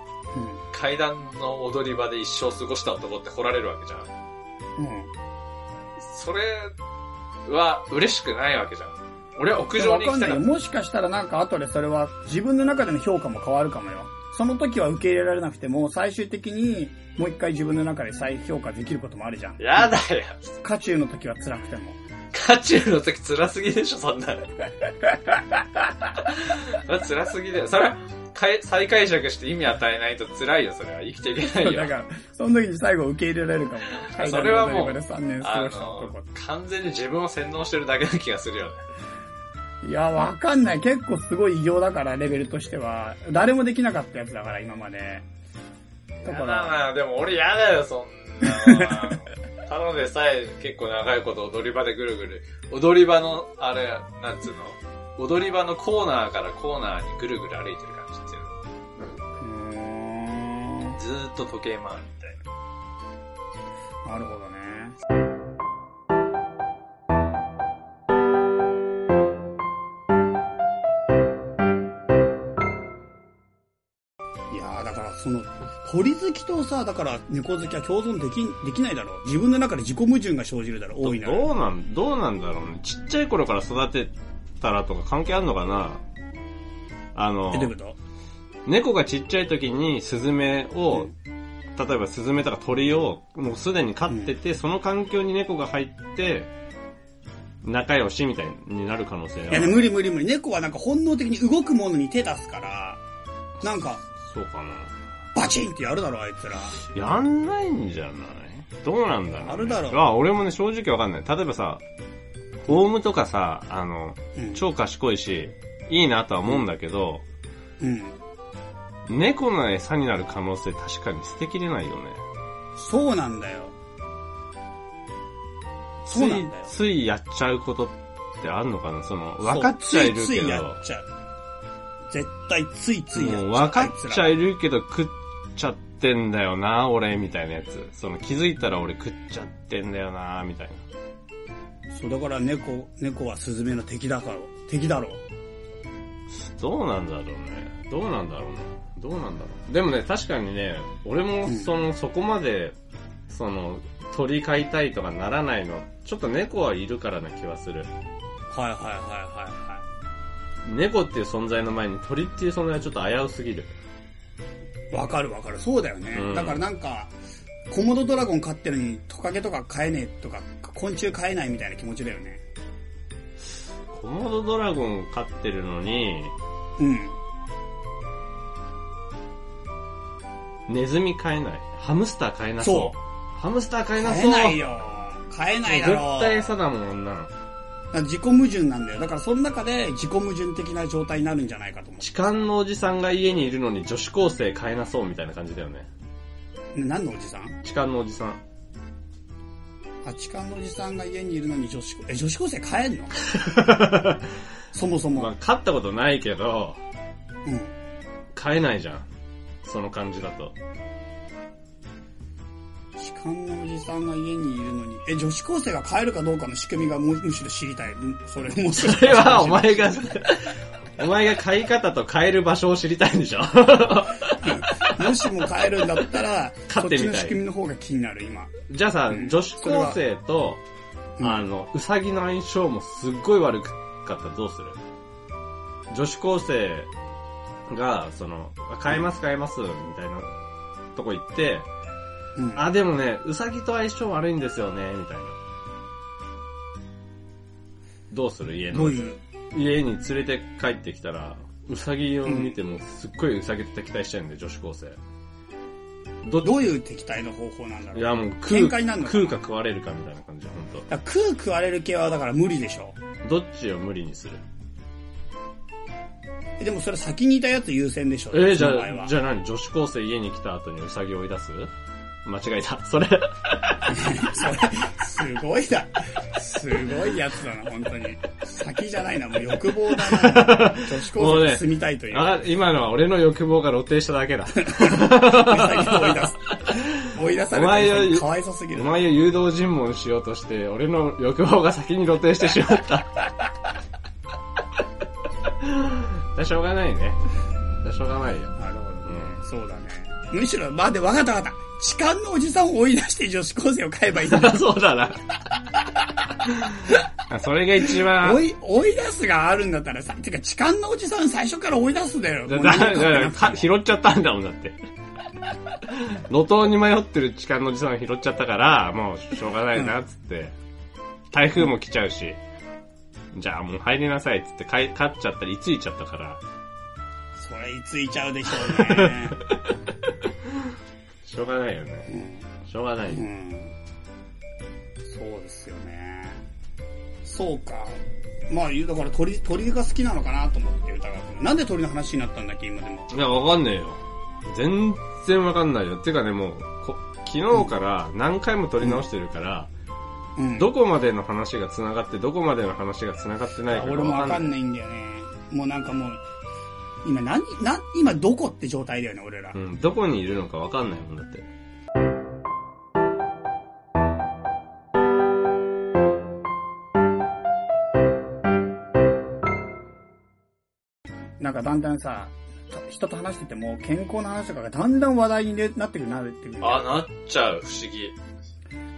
階段の踊り場で一生過ごした男って掘られるわけじゃん。うん。それは嬉しくないわけじゃん。俺は屋上に行わかんないよ。きたか。もしかしたらなんか後でそれは自分の中での評価も変わるかもよ。その時は受け入れられなくても、最終的にもう一回自分の中で再評価できることもあるじゃん。やだよ。渦中の時は辛くても。渦中の時辛すぎでしょ、そんなの。*laughs* 辛すぎだよ。それ再解釈して意味与えないと辛いよ、それは。生きていけないよ。だから、その時に最後受け入れられるかも。それはもう階段の踊り場で3年過あの、完全に自分を洗脳してるだけの気がするよね。いや、わかんない。結構すごい異常だから、レベルとしては。誰もできなかったやつだから、今まで。だから、なでも俺嫌だよ、そんな。*laughs* ただでさえ結構長いこと踊り場でぐるぐる。踊り場の、あれ、なんつうの？踊り場のコーナーからコーナーにぐるぐる歩いてる感じずーっと時計回るみたいな。なるほどね。いやーだからその、鳥好きとさ、だから猫好きは共存でき、できないだろう。自分の中で自己矛盾が生じるだろう、大いなる。どうなん、どうなんだろうね。ちっちゃい頃から育てたらとか関係あるのかなあのえ、、どういうこと？猫がちっちゃい時にスズメを、例えばスズメとか鳥をもうすでに飼ってて、その環境に猫が入って、仲良しみたいになる可能性いやね、無理無理無理。猫はなんか本能的に動くものに手出すから、なんか、そうかな。バチンってやるだろ、あいつら。やんないんじゃない？どうなんだろう、ね。あるだろうあ、俺もね、正直わかんない。例えばさ、オウムとかさ、あの、うん。超賢いし、いいなとは思うんだけど、うん。猫の餌になる可能性確かに捨てきれないよね。そうなんだよ。そうなんだよ、ついやっちゃうことってあるのかな？その、分かっちゃいるけそうついついやど、っちゃう。絶対ついついやっちゃう。もう分かっちゃう。いるけど食っちゃってんだよな、俺、みたいなやつ。その気づいたら俺食っちゃってんだよな、みたいな。そう、だから猫、猫はスズメの敵だから、敵だろう。どうなんだろうね。どうなんだろうな。どうなんだろう。でもね、確かにね、俺もうんその、そこまで、その、鳥飼いたいとかならないの、ちょっと猫はいるからな気はする。はいはいはいはいは猫っていう存在の前に鳥っていう存在はちょっと危うすぎる。い。わかるわかる。そうだよね。うんだからなんか、コモドドラゴン飼ってるのにトカゲとか飼えねえとか、昆虫飼えないみたいな気持ちだよね。コモドドラゴン飼ってるのに、ネズミ飼えない。ハムスター飼えなそそう。ハムスター飼えな飼そう。えないよ。飼えないだろう。絶対餌だもん、女の。自己矛盾なんだよ。だからその中で自己矛盾的な状態になるんじゃないかと思痴漢のおじさんが家にいるのに女子高生飼えなそうみたいな感じだよね。う。何のおじさん？痴漢のおじさん。八冠のおじさんが家にいるのに女子高、え、女子高生帰んの？*laughs* そもそも。まあ、勝ったことないけど、うん。買えないじゃん。その感じだと。痴漢のおじさんが家にいるのに、え、女子高生が帰るかどうかの仕組みがむむしろ知りたい。うんそれもそれはお前が、*laughs* お前が買い方と買える場所を知りたいんでしょ。もしも帰るんだったら、そってみたい。ちの仕組みの方が気になる、今。じゃあさ、うん。女子高生と、うん。あの、うさぎの相性もすっごい悪かったらどうする？女子高生が、その、買えます買えます、みたいなとこ行って、うん。あ、でもね、うさぎと相性悪いんですよね、みたいな。どうする？家の家に連れて帰ってきたら、うさぎを見てもすっごいうさぎと敵対してるんで、女子高生。どどういう敵対の方法なんだろう？いやもう食う食うか食われるかみたいな感じ、本だから食う食われる系はだから無理でしょ。当。どっちを無理にする？えでもそれ先にいたやつ優先でしょ？えー、じゃあ、じゃあ何？女子高生家に来た後にうさぎを追い出す？間違えた。それ、*laughs* それ、すごいだ。すごいやつだな、本当に。先じゃないな、もう欲望だな。*laughs* 女子高生に住みたいという。あ今のは俺の欲望が露呈しただけだ。*laughs* うさぎを追い出す。追い出されお前たよかわいそすぎる。お前を誘導尋問しようとして、俺の欲望が先に露呈してしまった。しょうがないね。*laughs* しょうがないよ。なるほどねう。そうだね。むしろ、まあ、で、わかったわかった。痴漢のおじさんを追い出して女子高生を飼えばいいんだ。*laughs* そうだな。*laughs* それが一番。追い、追い出すがあるんだったらさ、てか痴漢のおじさん最初から追い出すだよ。だだだってなか拾っちゃったんだもんだって。路頭に迷ってる痴漢のおじさんを拾っちゃったから、もうしょうがないなっつって、台風も来ちゃうし、じゃあもう入りなさいっつってかい勝っちゃったり、いついちゃったから、それいついちゃうでしょうね。*laughs* しょうがないよね。しょうがない。うん。そうですよね。そうか。まあ、だから鳥、鳥が好きなのかなと思って歌が君。なんで鳥の話になったんだっけ、今でも。いや、わかんねえよ。全然わかんないよ。てかね、もう、こ昨日から何回も撮り直してるから、うん。どこまでの話が繋がって、どこまでの話が繋がってないかが俺もわかんない。んだよね。もうなんかもう、今何、な、今どこって状態だよね、俺ら。うん、どこにいるのかわかんないもんだって。なんかだんだんさ、人と話してても健康の話とかがだんだん話題になってくるなるっていう。あ、なっちゃう、不思議。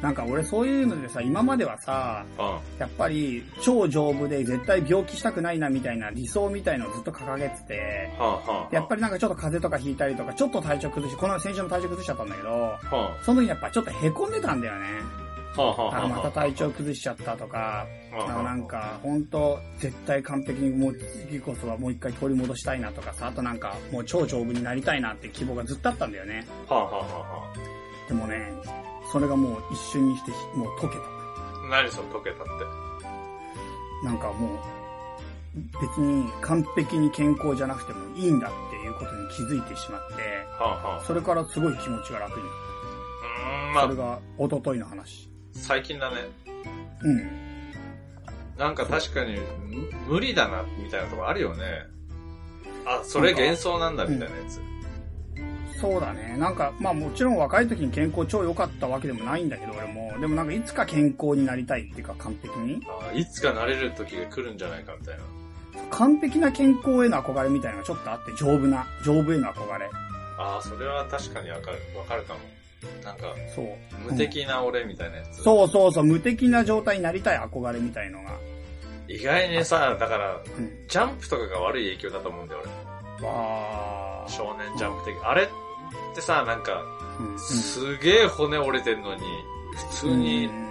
なんか俺そういうのでさ、今まではさ、あやっぱり超丈夫で絶対病気したくないなみたいな理想みたいのをずっと掲げてて、やっぱりなんかちょっと風邪とかひいたりとか、ちょっと体調崩し、この先週も体調崩しちゃったんだけど、はその時にやっぱちょっと凹んでたんだよね。あ、はあ、はあ、あまた体調崩しちゃったとか、はああなんか、本当絶対完璧にもう次こそはもう一回取り戻したいなとかさ、あとなんか、もう超丈夫になりたいなって希望がずっとあったんだよね。でもね、それがもう一瞬にしてひもう溶けた。あ。何その溶けたって？なんかもう、別に完璧に健康じゃなくてもいいんだっていうことに気づいてしまって、はあ、はあ。それからすごい気持ちが楽になっうーん、た。まそれが一昨日の話。最近だね。うん。なんか確かに、無理だな、みたいなとこあるよね。あ、それ幻想なんだ、みたいなやつ。そうだね。なんか、まあもちろん若い時に健康超良かったわけでもないんだけど、俺も。でもなんかいつか健康になりたいっていうか完璧に。あいつかなれる時が来るんじゃないか、みたいな。完璧な健康への憧れみたいなのがちょっとあって、丈夫な、丈夫への憧れ。ああ、それは確かにわかる、わかるかも。なんか、そう。無敵な俺みたいなやつ。そうそうそう、無敵な状態になりたい憧れみたいのが。意外にさ、だから、うん。ジャンプとかが悪い影響だと思うんだよ、俺。わー。少年ジャンプ的。あれってさ、なんか、うん。すげえ骨折れてんのに、普通にうん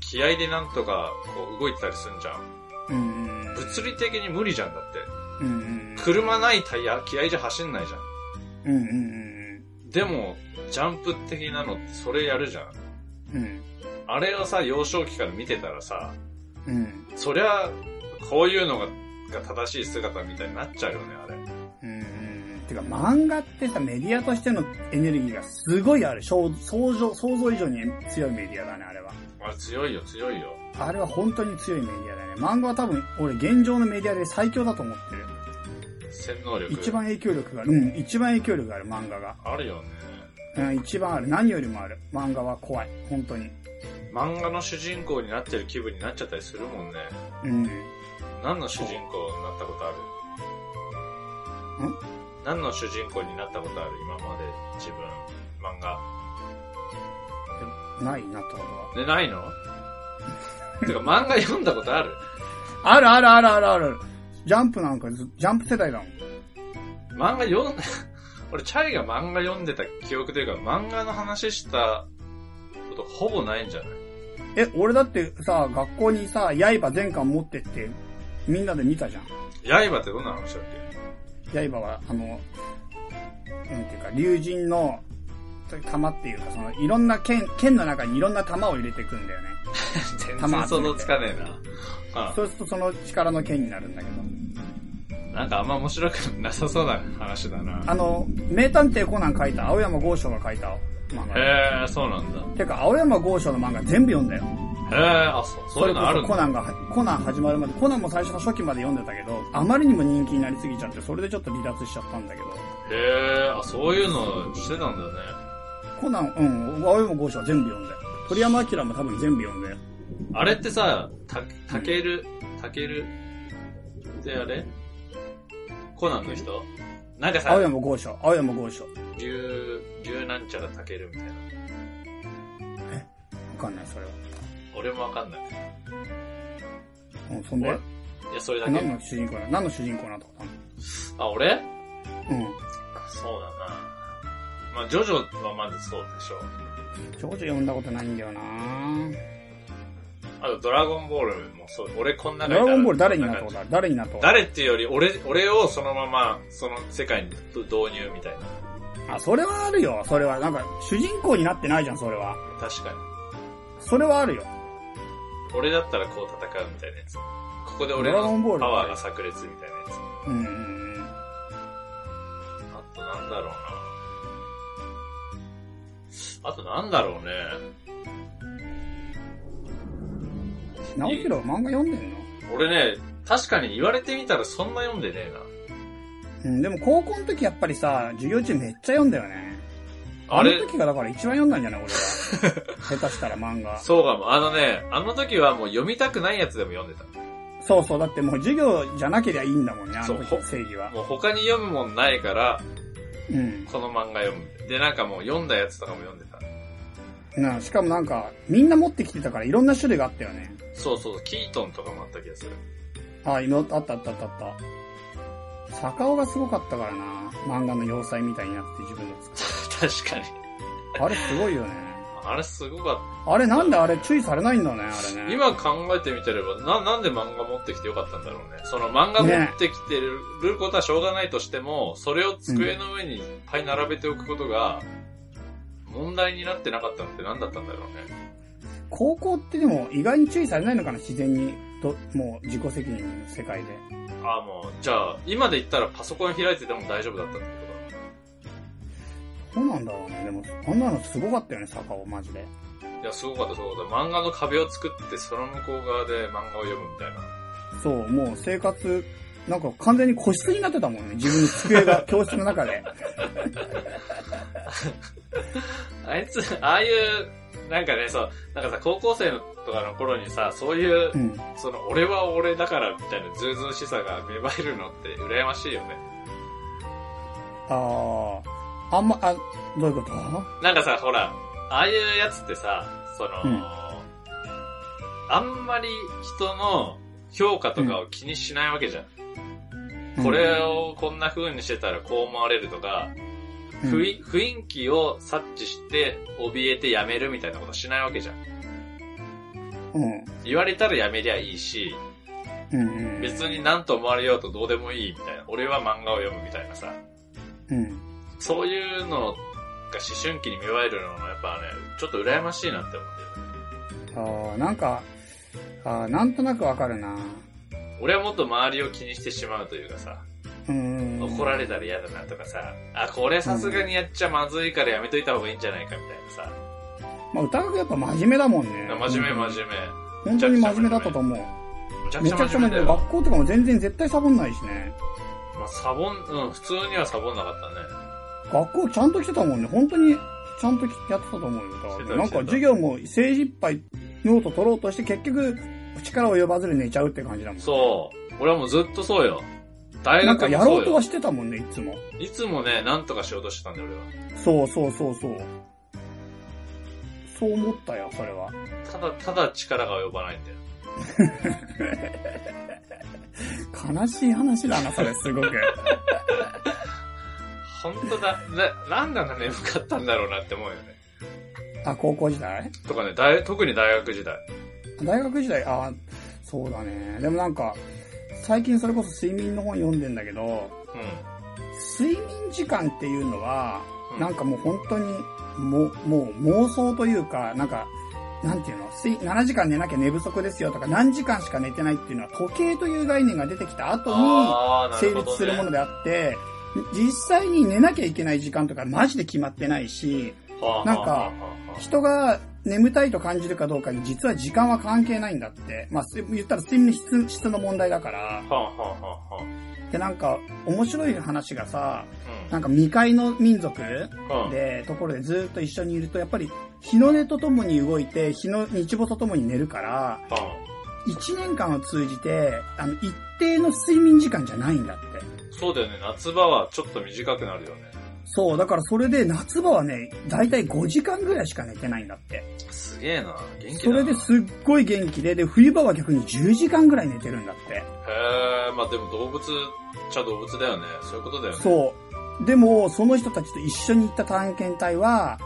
気合でなんとかこう動いてたりすんじゃん。物理的に無理じゃんだって。車ないタイヤ、気合じゃ走んないじゃん。うんうんうんでも、ジャンプ的なのってそれやるじゃん。うん。うん。あれをさ、幼少期から見てたらさ、うん。そりゃ、こういうのがが正しい姿みたいになっちゃうよね、あれ。てか漫画ってさ、メディアとしてのエネルギーがすごいある。想想像想像以上に強いメディアだね、あれは。まあれ強いよ、強いよ。あれは本当に強いメディアだよね。漫画は多分、俺現状のメディアで最強だと思ってる。洗脳力。一番影響力がある。うん、一番影響力がある漫画が。あるよね。うん、一番ある。何よりもある。漫画は怖い。本当に。漫画の主人公になってる気分になっちゃったりするもんね。うん。何の主人公になったことある？ん？何の主人公になったことある？今まで自分、漫画。ないなとは。で、ないの？*laughs* てか漫画読んだことある？あるあるあるあるある。ジャンプなんかず、ジャンプ世代だもん。漫画読ん、*laughs* 俺、チャイが漫画読んでた記憶というか、漫画の話したことほぼないんじゃない？え、俺だってさ、学校にさ、刃全巻持ってって、みんなで見たじゃん。刃ってどんな話だっ刃は、あの、なんていうか、竜神の玉っていうか、その、いろんな剣、剣の中にいろんな玉を入れていくんだよね。*laughs* け全然想像つかねえな。あそうするとその力の剣になるんだけど。なんかあんま面白くなさそうな話だな。あの、名探偵コナン書いた青山剛昌が書いた漫画。へえ、そうなんだ。てか、青山剛昌の漫画全部読んだよ。へえ、あ、そう、そういうのある。コナンが、コナン始まるまで、コナンも最初の初期まで読んでたけど、あまりにも人気になりすぎちゃって、それでちょっと離脱しちゃったんだけど。へえ、あ、そういうのしてたんだね。コナン、うん、青山剛昌は全部読んだよ。鳥山明も多分全部読んだよ。あれってさ、た、たける、たけるってあれ？コナンの人？なんかさ青、山剛昌、青山剛昌。竜、竜なんちゃらたけるみたいな。わかんない、それは。俺もわかんない。うん、そんで？俺？いや、それだけ。何の主人公なの何の主人公なの？とかあ、俺？うん。そうだな。まあ、ジョジョはまずそうでしょ。ちょこちょ読んだことないんだよなあと、ドラゴンボールもそう。俺こんなドラゴンボール誰になったことある？誰になったこと誰っていうより、俺、俺をそのまま、その世界に導入みたいな。あ、それはあるよ。それは。なんか、主人公になってないじゃん、それは。確かに。それはあるよ。俺だったらこう戦うみたいなやつ。ここで俺のパワーが炸裂みたいなやつ。うん。あとなんだろうな。あとなんだろうね。直弘漫画読んでんの？俺ね、確かに言われてみたらそんな読んでねえな。うん、でも高校の時やっぱりさ、授業中めっちゃ読んだよね。ああれ、の時がだから一番読んだんじゃない？俺は。*laughs* 下手したら漫画。そうかも。あのね、あの時はもう読みたくないやつでも読んでた。そうそう、だってもう授業じゃなけりゃいいんだもんね、あの時の正義は。もう他に読むもんないから、うん。この漫画読む。で、なんかもう読んだやつとかも読んでた。なしかもなんか、みんな持ってきてたからいろんな種類があったよね。そうそう、キートンとかもあった気がする。あ、いろ、あったあったあったあった。坂尾がすごかったからな。漫画の要塞みたいになって自分の作確かに。あれすごいよね。あれすごかっあれなんであれ注意されないんだね、あれた。ね。今考えてみてれば、な、なんで漫画持ってきてよかったんだろうね。その漫画持ってきてることはしょうがないとしても、それを机の上にいっぱい並べておくことが、問題になってなかったのって何だったんだろうね。高校ってでも意外に注意されないのかな、自然に。どもう自己責任の世界で。ああ、もう、じゃあ、今で言ったらパソコン開いてても大丈夫だったってこそうなんだろうね。でも、こんなのすごかったよね、坂尾、マジで。いや、すごかった、すごかった。漫画の壁を作って、その向こう側で漫画を読むみたいな。そう、もう生活、なんか完全に個室になってたもんね。自分の机が *laughs* 教室の中で。あいつ、ああいう、なんかね、そう、なんかさ、高校生のとかの頃にさ、そういうう、ん。その、俺は俺だからみたいなズうずうしさが芽生えるのって羨ましいよね。ああ、あんま、あ、どういうこと？なんかさ、ほら、ああいうやつってさ、その、うんあんまり人の評価とかを気にしないわけじゃん。これをこんな風にしてたらこう思われるとか、うん、雰囲雰囲気を察知して怯えてやめるみたいなことしないわけじゃん。うん。言われたらやめりゃいいし、うん。うん。別に何と思われようとどうでもいいみたいな。俺は漫画を読むみたいなさ。うん。そういうのが思春期に芽生えるのもやっぱね、ちょっと羨ましいなって思ってる。ああ、なんか、ああ、なんとなくわかるな。俺はもっと周りを気にしてしまうというかさ、うん。怒られたら嫌だなとかさ、あ、これさすがにやっちゃまずいからやめといた方がいいんじゃないかみたいなさ、まあ、宇田川やっぱ真面目だもんね。真面目真面本当に真面目だったと思う。目。めちゃくちゃ真面目。学校とかも全然絶対サボんないしね。まあ、サボン、うん、普通にはサボんなかったね。学校ちゃんと来てたもんね。本当にちゃんとやってたと思うよ。なんか授業も政治いっぱいノート取ろうとして結局力及ばずで寝ちゃうって感じだもん。そう。俺はもうずっとそうよ。大なんかや学もそうよ。ろうとはしてたもんね、いつも。いつもね、なんとかしようとしてたんだよ、俺は。そうそうそうそう。そう思ったよ、それは。ただ、ただ力が及ばないんだよ。*laughs* 悲しい話だな、それ、すごく。*laughs* 本当だ。な、なんであんな眠かったんだろうなって思うよね。あ、高校時代？とかね、大特に大学時代。大学時代、あ、そうだね。でもなんか、最近それこそ睡眠の本読んでんだけど、う睡眠時間っていうのは、うんなんかもう本当に、もう、もう妄想というか、なんか、なんていうの？睡 ?7 時間寝なきゃ寝不足ですよとか、何時間しか寝てないっていうのは時計という概念が出てきた後に成立するものであって、実際に寝なきゃいけない時間とかマジで決まってないし、なんか人が眠たいと感じるかどうかに実は時間は関係ないんだって。まあ、す言ったら睡眠の質質の問題だから。で、なんか、面白い話がさ、あ。なんか未開の民族。で、ところでずっと一緒にいると、やっぱり日の出とともに動いて、日の日没とともに寝るから、一年間を通じて、あの、一定の睡眠時間じゃないんだって。そうだよね。夏場はちょっと短くなるよね。そう、だからそれで夏場はね、だいたい5時間ぐらいしか寝てないんだって。すげえな。元気だな。それですっごい元気で、で、冬場は逆に10時間ぐらい寝てるんだって。へえ、まあでも動物っちゃ動物だよね。そういうことだよね。そう。でも、その人たちと一緒に行った探検隊は、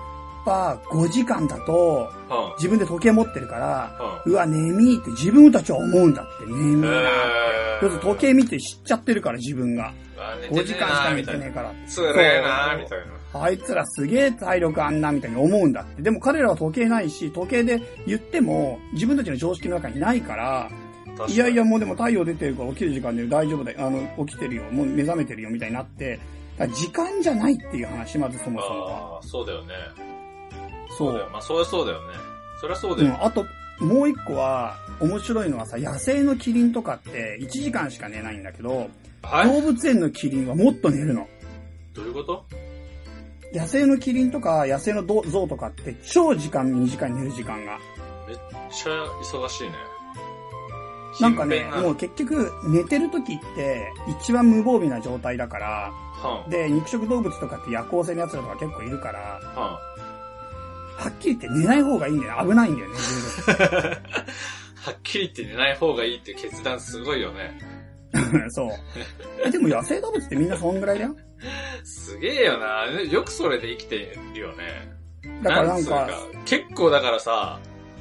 ぱ5時間だと、うん。自分で時計持ってるから、うわ、眠いって自分たちは思うんだって、眠いなって。へ要するに時計見て知っちゃってるから、自分が。5 5時間しか寝てねえから。つれえなみたいな。あいつらすげえ体力あんな、みたいに思うんだって。でも彼らは時計ないし、時計で言っても、自分たちの常識の中にないから、いやいや、もうでも太陽出てるから起きる時間で大丈夫だよ。あの、起きてるよ。もう目覚めてるよ、みたいになって、時間じゃないっていう話、まずそもそもは。ああ、そうだよね。そうだよ。まあ、そりゃそうだよね。そりゃそうだよ。うん、あと、もう一個は、面白いのはさ、野生のキリンとかって1時間しか寝ないんだけど、はい動物園のキリンはもっと寝るの。どういうこと？野生のキリンとか野生のゾウとかって超時間短い寝る時間が。めっちゃ忙しいね。なんかねもう結局寝てる時って一番無防備な状態だから、で、肉食動物とかって夜行性のやつらとか結構いるから、ははっきり言って寝ない方がいいんだよね。危ないんだよね。*laughs* はっきり言って寝ない方がいいって決断すごいよね。時 *laughs* そう。え、でも野生動物ってみんなそんぐらいだよ？すげえよな。よくそれで生きてるよね。だからなんつうか、結構だからさ、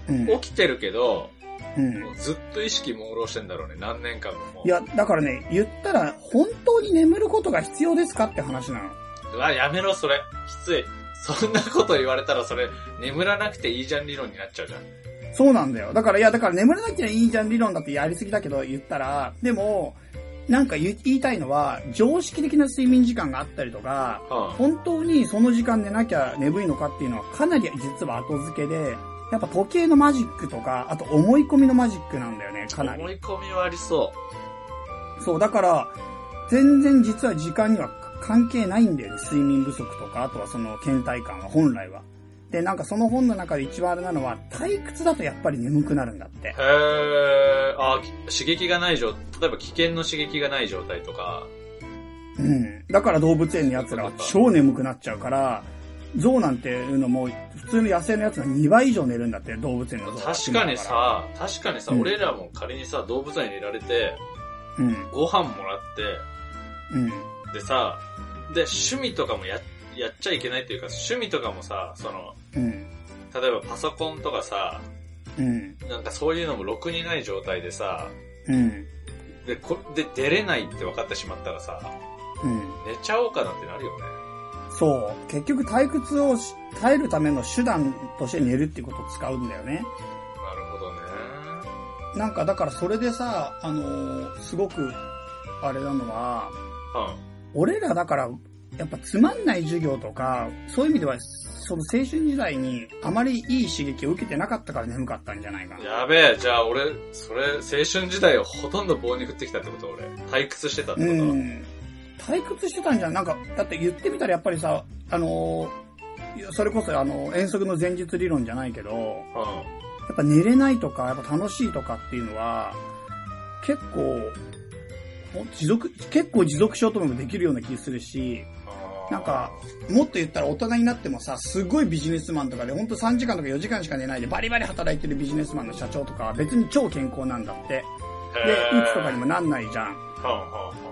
うん。起きてるけど、うんもうずっと意識朦朧してんだろうね。何年間も。いや、だからね、言ったら、本当に眠ることが必要ですかって話なの。うわ、やめろ、それ。きつい。そんなこと言われたらそれ、眠らなくていいじゃん理論になっちゃうじゃん。そうなんだよ。だから、いや、だから眠らなきゃいいじゃん理論だってやりすぎだけど言ったら、でも、なんか言いたいのは、常識的な睡眠時間があったりとか、は本当にその時間寝なきゃ眠いのかっていうのはかなり実は後付けで、やっぱ時計のマジックとか、あと思い込みのマジックなんだよね、かなり思。い込みはありそそう、だから、全然実は時間には関係ないんだよね。睡眠不足とか、あとはその倦怠感は本来は。で、なんかその本の中で一番あれなのは、退屈だとやっぱり眠くなるんだってう。へ。ー。あき刺激がない状、例えば危険の刺激がない状態とか、うん。だから動物園の奴らは超眠くなっちゃうから、象なんていうのも、普通の野生のやつの2倍以上寝るんだって、動物園の象は確かにさ、確かにさ、うん俺らも仮にさ、動物園に入れられて、うん。ご飯もらって、うん。でさ、で、趣味とかもや、やっちゃいけないっていうか、趣味とかもさ、その、うん。例えばパソコンとかさ、うん。なんかそういうのもろくにない状態でさ、うん。で、こで、出れないって分かってしまったらさ、うん。寝ちゃおうかなってなるよね。そう。結局退屈をし耐えるための手段として寝るっていうことを使うんだよね。なるほどね。なんかだからそれでさ、あのーすごく、あれなのは、うん。俺らだから、やっぱつまんない授業とか、そういう意味ではその青春時代にあまりいい刺激を受けてなかったから眠かったんじゃないかな。やべえ、じゃあ俺、それ、青春時代をほとんど棒に振ってきたってこと俺。退屈してたってこと、うん。退屈してたんじゃん。なんか、だって言ってみたらやっぱりさ、あのーそれこそあの、遠足の前日理論じゃないけど、うん。やっぱ寝れないとか、やっぱ楽しいとかっていうのは、結構、持続、結構持続しようともできるような気するし、なんか、もっと言ったら大人になってもさ、すごいビジネスマンとかで、ほんと3時間とか4時間しか寝ないでバリバリ働いてるビジネスマンの社長とかは別に超健康なんだって。で、うつとかにもなんないじゃん。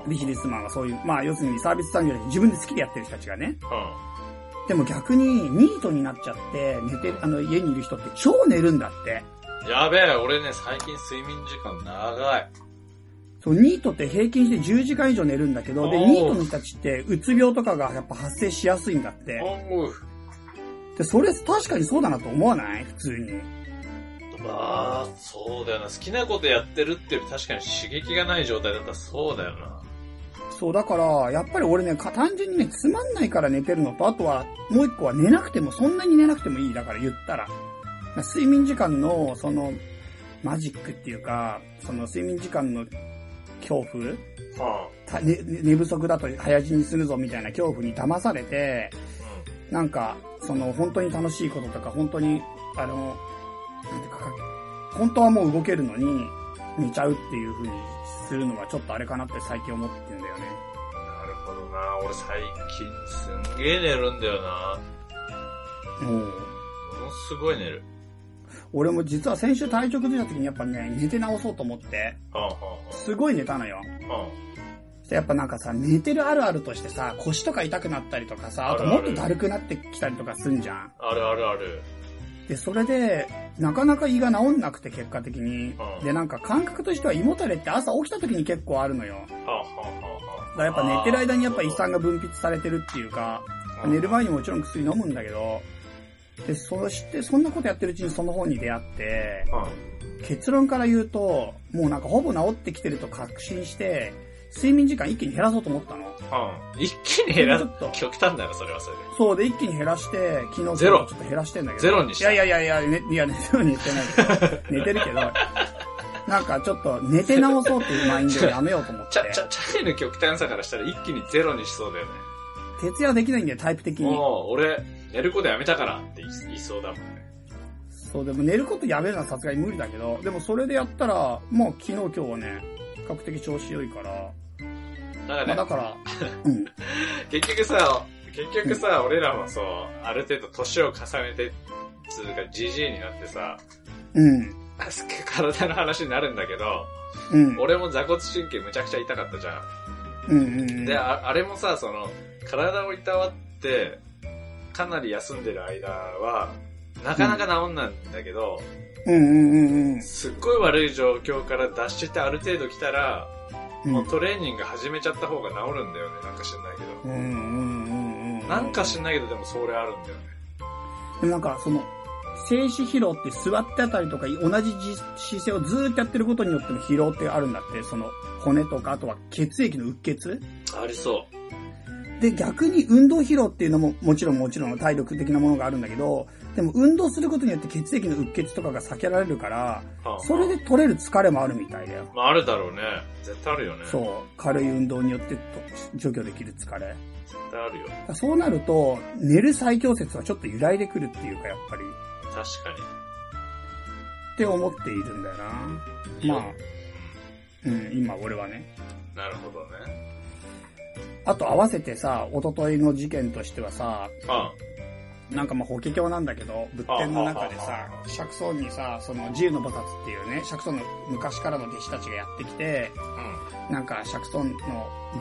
ビジネスマンはそういう、まあ要するにサービス産業で自分で好きでやってる人たちがね。はでも逆にニートになっちゃって、寝てる、あの家にいる人って超寝るんだって。んやべえ、俺ね、最近睡眠時間長い。そう、ニートって平均して10時間以上寝るんだけど、で、ニートの人たちって、うつ病とかがやっぱ発生しやすいんだって。で、それ確かにそうだなと思わない？普通に。まあ、そうだよな。好きなことやってるって確かに刺激がない状態だったらそうだよな。そう、だから、やっぱり俺ね、か単純にね、つまんないから寝てるのと、あとは、もう一個は寝なくても、そんなに寝なくてもいい。だから言ったら。睡眠時間の、その、マジックっていうか、その睡眠時間の恐怖？はた寝寝不足だと早死にするぞみたいな恐怖に騙されて、なんか、その、本当に楽しいこととか、本当に、あの、なんていうか、本当はもう動けるのに、寝ちゃうっていう風にするのはちょっとあれかなって最近思ってんだよね。なるほどな。俺最近すんげえ寝るんだよな。もう、ものすごい寝る。俺も実は先週体調崩した時にやっぱね、寝て直そうと思って、すごい寝たのよ。やっぱなんかさ、寝てるあるあるとしてさ、腰とか痛くなったりとかさ、あともっとだるくなってきたりとかすんじゃん。あるあるある。で、それで、なかなか胃が治んなくて結果的に。うんで、なんか感覚としては胃もたれって朝起きた時に結構あるのよ。だ。からやっぱ寝てる間にやっぱ胃酸が分泌されてるっていうか、寝る前にもちろん薬飲むんだけど、で、そしてそんなことやってるうちにその本に出会って、うん。結論から言うと、もうなんかほぼ治ってきてると確信して、睡眠時間一気に減らそうと思ったの。うん。一気に減らすと。極端だよ、それはそれで。そうで一気に減らして、昨日ゼロちょっと減らしてんだけど。ゼロにしたいやいやいやいや、ね、いや、ね、ゼロにしてないけど。*laughs* 寝てるけど、なんかちょっと寝て直そうっていうマインドをやめようと思ってちゃ、。ちゃ、チャイの極端さからしたら一気にゼロにしそうだよね。徹夜できないんだよ、タイプ的に。もう、俺、寝ることやめたからって言いそうだもんね。そう、でも寝ることやめるのはさすがに無理だけど、でもそれでやったら、もう昨日今日はね、比較的調子良いから、だからね、まあだから、*laughs* うん。結局さ、結局さ、俺らもそう、ある程度年を重ねて、つうか、じじいになってさ、うん。体の話になるんだけど、うん。俺も座骨神経むちゃくちゃ痛かったじゃうんうんうん。ん。で、ああれもさ、その、体をいたわって、かなり休んでる間は、なかなか治んないんだけど、うんうんうんうん。すっごい悪い状況から脱してある程度来たら、うんもうトレーニング始めちゃった方が治るんだよね。なんか知んないけど。うんうんうんうん。なんか知んないけど、でもそれあるんだよね。でもなんか、その、静止疲労って座ってあたりとか同じ姿勢をずーっとやってることによっても疲労ってあるんだって、その骨とか、あとは血液のうっ血？ありそう。で、逆に運動疲労っていうのももちろんもちろん体力的なものがあるんだけど、でも運動することによって血液のうっ血とかが避けられるから、はあそれで取れる疲れもあるみたいだよ。まああるだろうね。絶対あるよね。そう。軽い運動によってと除去できる疲れ。絶対あるよ。そうなると、寝る最強説はちょっと揺らいでくるっていうか、やっぱり。確かって思っているんだよな。に。まあ、うん、今俺はね。なるほどね。あと合わせてさ、一昨日の事件としてはさ、あなんかまあ法華経なんだけど、仏典の中でさ釈尊にさ、その自由の菩薩っていうね、釈尊の昔からの弟子たちがやってきて、うん。なんか釈尊の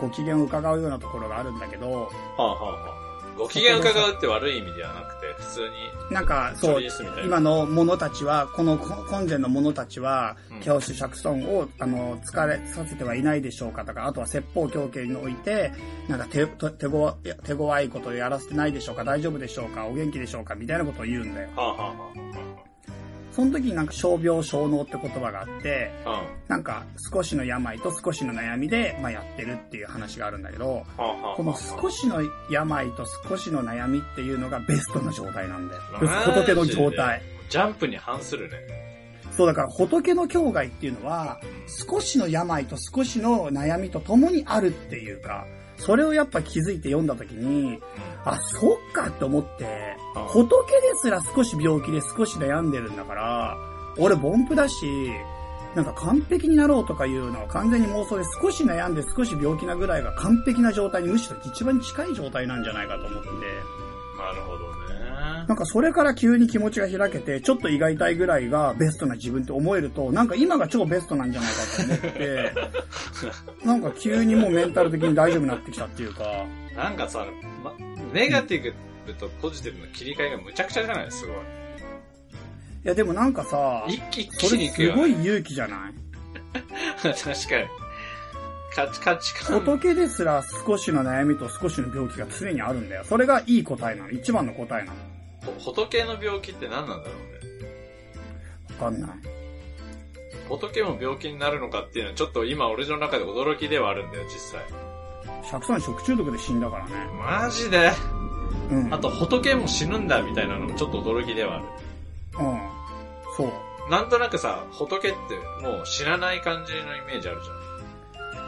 ご機嫌を伺うようなところがあるんだけど、はあはあはあ。ご機嫌伺うって悪い意味ではなくて、普通に、なんかそう。今の者たちは、この本前の者たちはうん、教師釈尊を、あの、疲れさせてはいないでしょうかとか、あとは説法教系において、なんか手、手手ごわ、いことをやらせてないでしょうか大丈夫でしょうかお元気でしょうかみたいなことを言うんだよ。はあはあはあはその時になんか傷病小脳って言葉があって、うん。はなんか少しの病と少しの悩みで、まあ、やってるっていう話があるんだけど、この少しの病と少しの悩みっていうのがベストな状態なんだよ。仏の状態。ジャンプに反するね。そうだから仏の境外っていうのは、少しの病と少しの悩みと共にあるっていうか、それをやっぱ気づいて読んだ時に、あ、そっかって思って、うん仏ですら少し病気で少し悩んでるんだから、俺凡夫だし、なんか完璧になろうとかいうのは完全に妄想で少し悩んで少し病気なぐらいが完璧な状態にむしろ一番近い状態なんじゃないかと思って。なるほどね。なんかそれから急に気持ちが開けて、ちょっと胃が痛いぐらいがベストな自分って思えると、なんか今が超ベストなんじゃないかと思って、*laughs* なんか急にもうメンタル的に大丈夫になってきたっていうか、なんかさ、ま、ネガティブとポジティブの切り替えがむちゃくちゃじゃない？すごい。いやでもなんかさ、一気一気に行くよ、すごいね。勇気じゃない？*laughs* 確かに。価値価値観。仏ですら少しの悩みと少しの病気が常にあるんだよ。それがいい答えなの。一番の答えなの。ほ仏の病気って何なんだろうね？わかんない。仏も病気になるのかっていうのはちょっと今俺の中で驚きではあるんだよ、実際。釈さん食中毒で死んだからね。マジで？うん。あと仏も死ぬんだみたいなのもちょっと驚きではある。うん。そう。なんとなくさ、仏ってもう死なない感じのイメージあるじ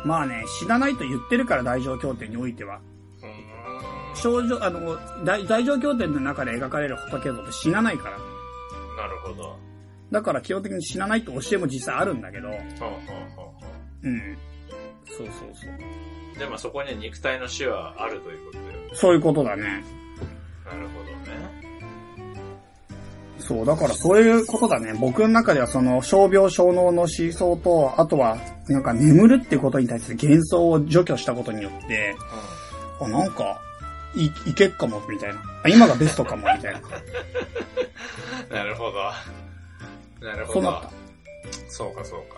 まあね、死なないと言ってるから大乗経典においては。症状、あの、大大乗経典の中で描かれる仏像って死なないから。なるほど。だから基本的に死なないって教えも実際あるんだけど、ほうほうほうほうん。そうそうそう。うでもそこには肉体の死はあるということだよ。そういうことだね。なるほどね。そう、だからそういうことだね。僕の中ではその、傷病小脳の思想と、あとは、なんか眠るってことに対する幻想を除去したことによって、あ、なんか、い、いけっかも、みたいな。あ今がベストかも、みたいな。うん。なるほど。なるほどそうなった。。そうかそうか。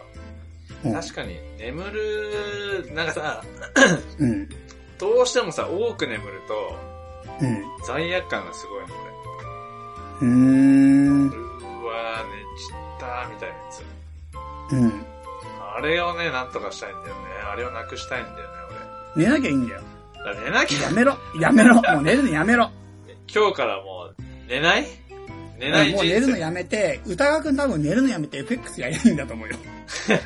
うん確かに、眠る、なんかさ、うん。どうしてもさ、多く眠ると、うん。罪悪感がすごいの、うーん。俺。うわー、寝ちったみたいなやつ。うん。あれをね、なんとかしたいんだよね。あれをなくしたいんだよね、寝なきゃいいんだよ。寝なきゃ、やめろ。やめろ。もう寝るのやめろ。今日からもう、寝ない？寝ない人もう寝るの生。やめて、歌川くん多分寝るのやめて FX やりゃいいんだと思うよ。*laughs*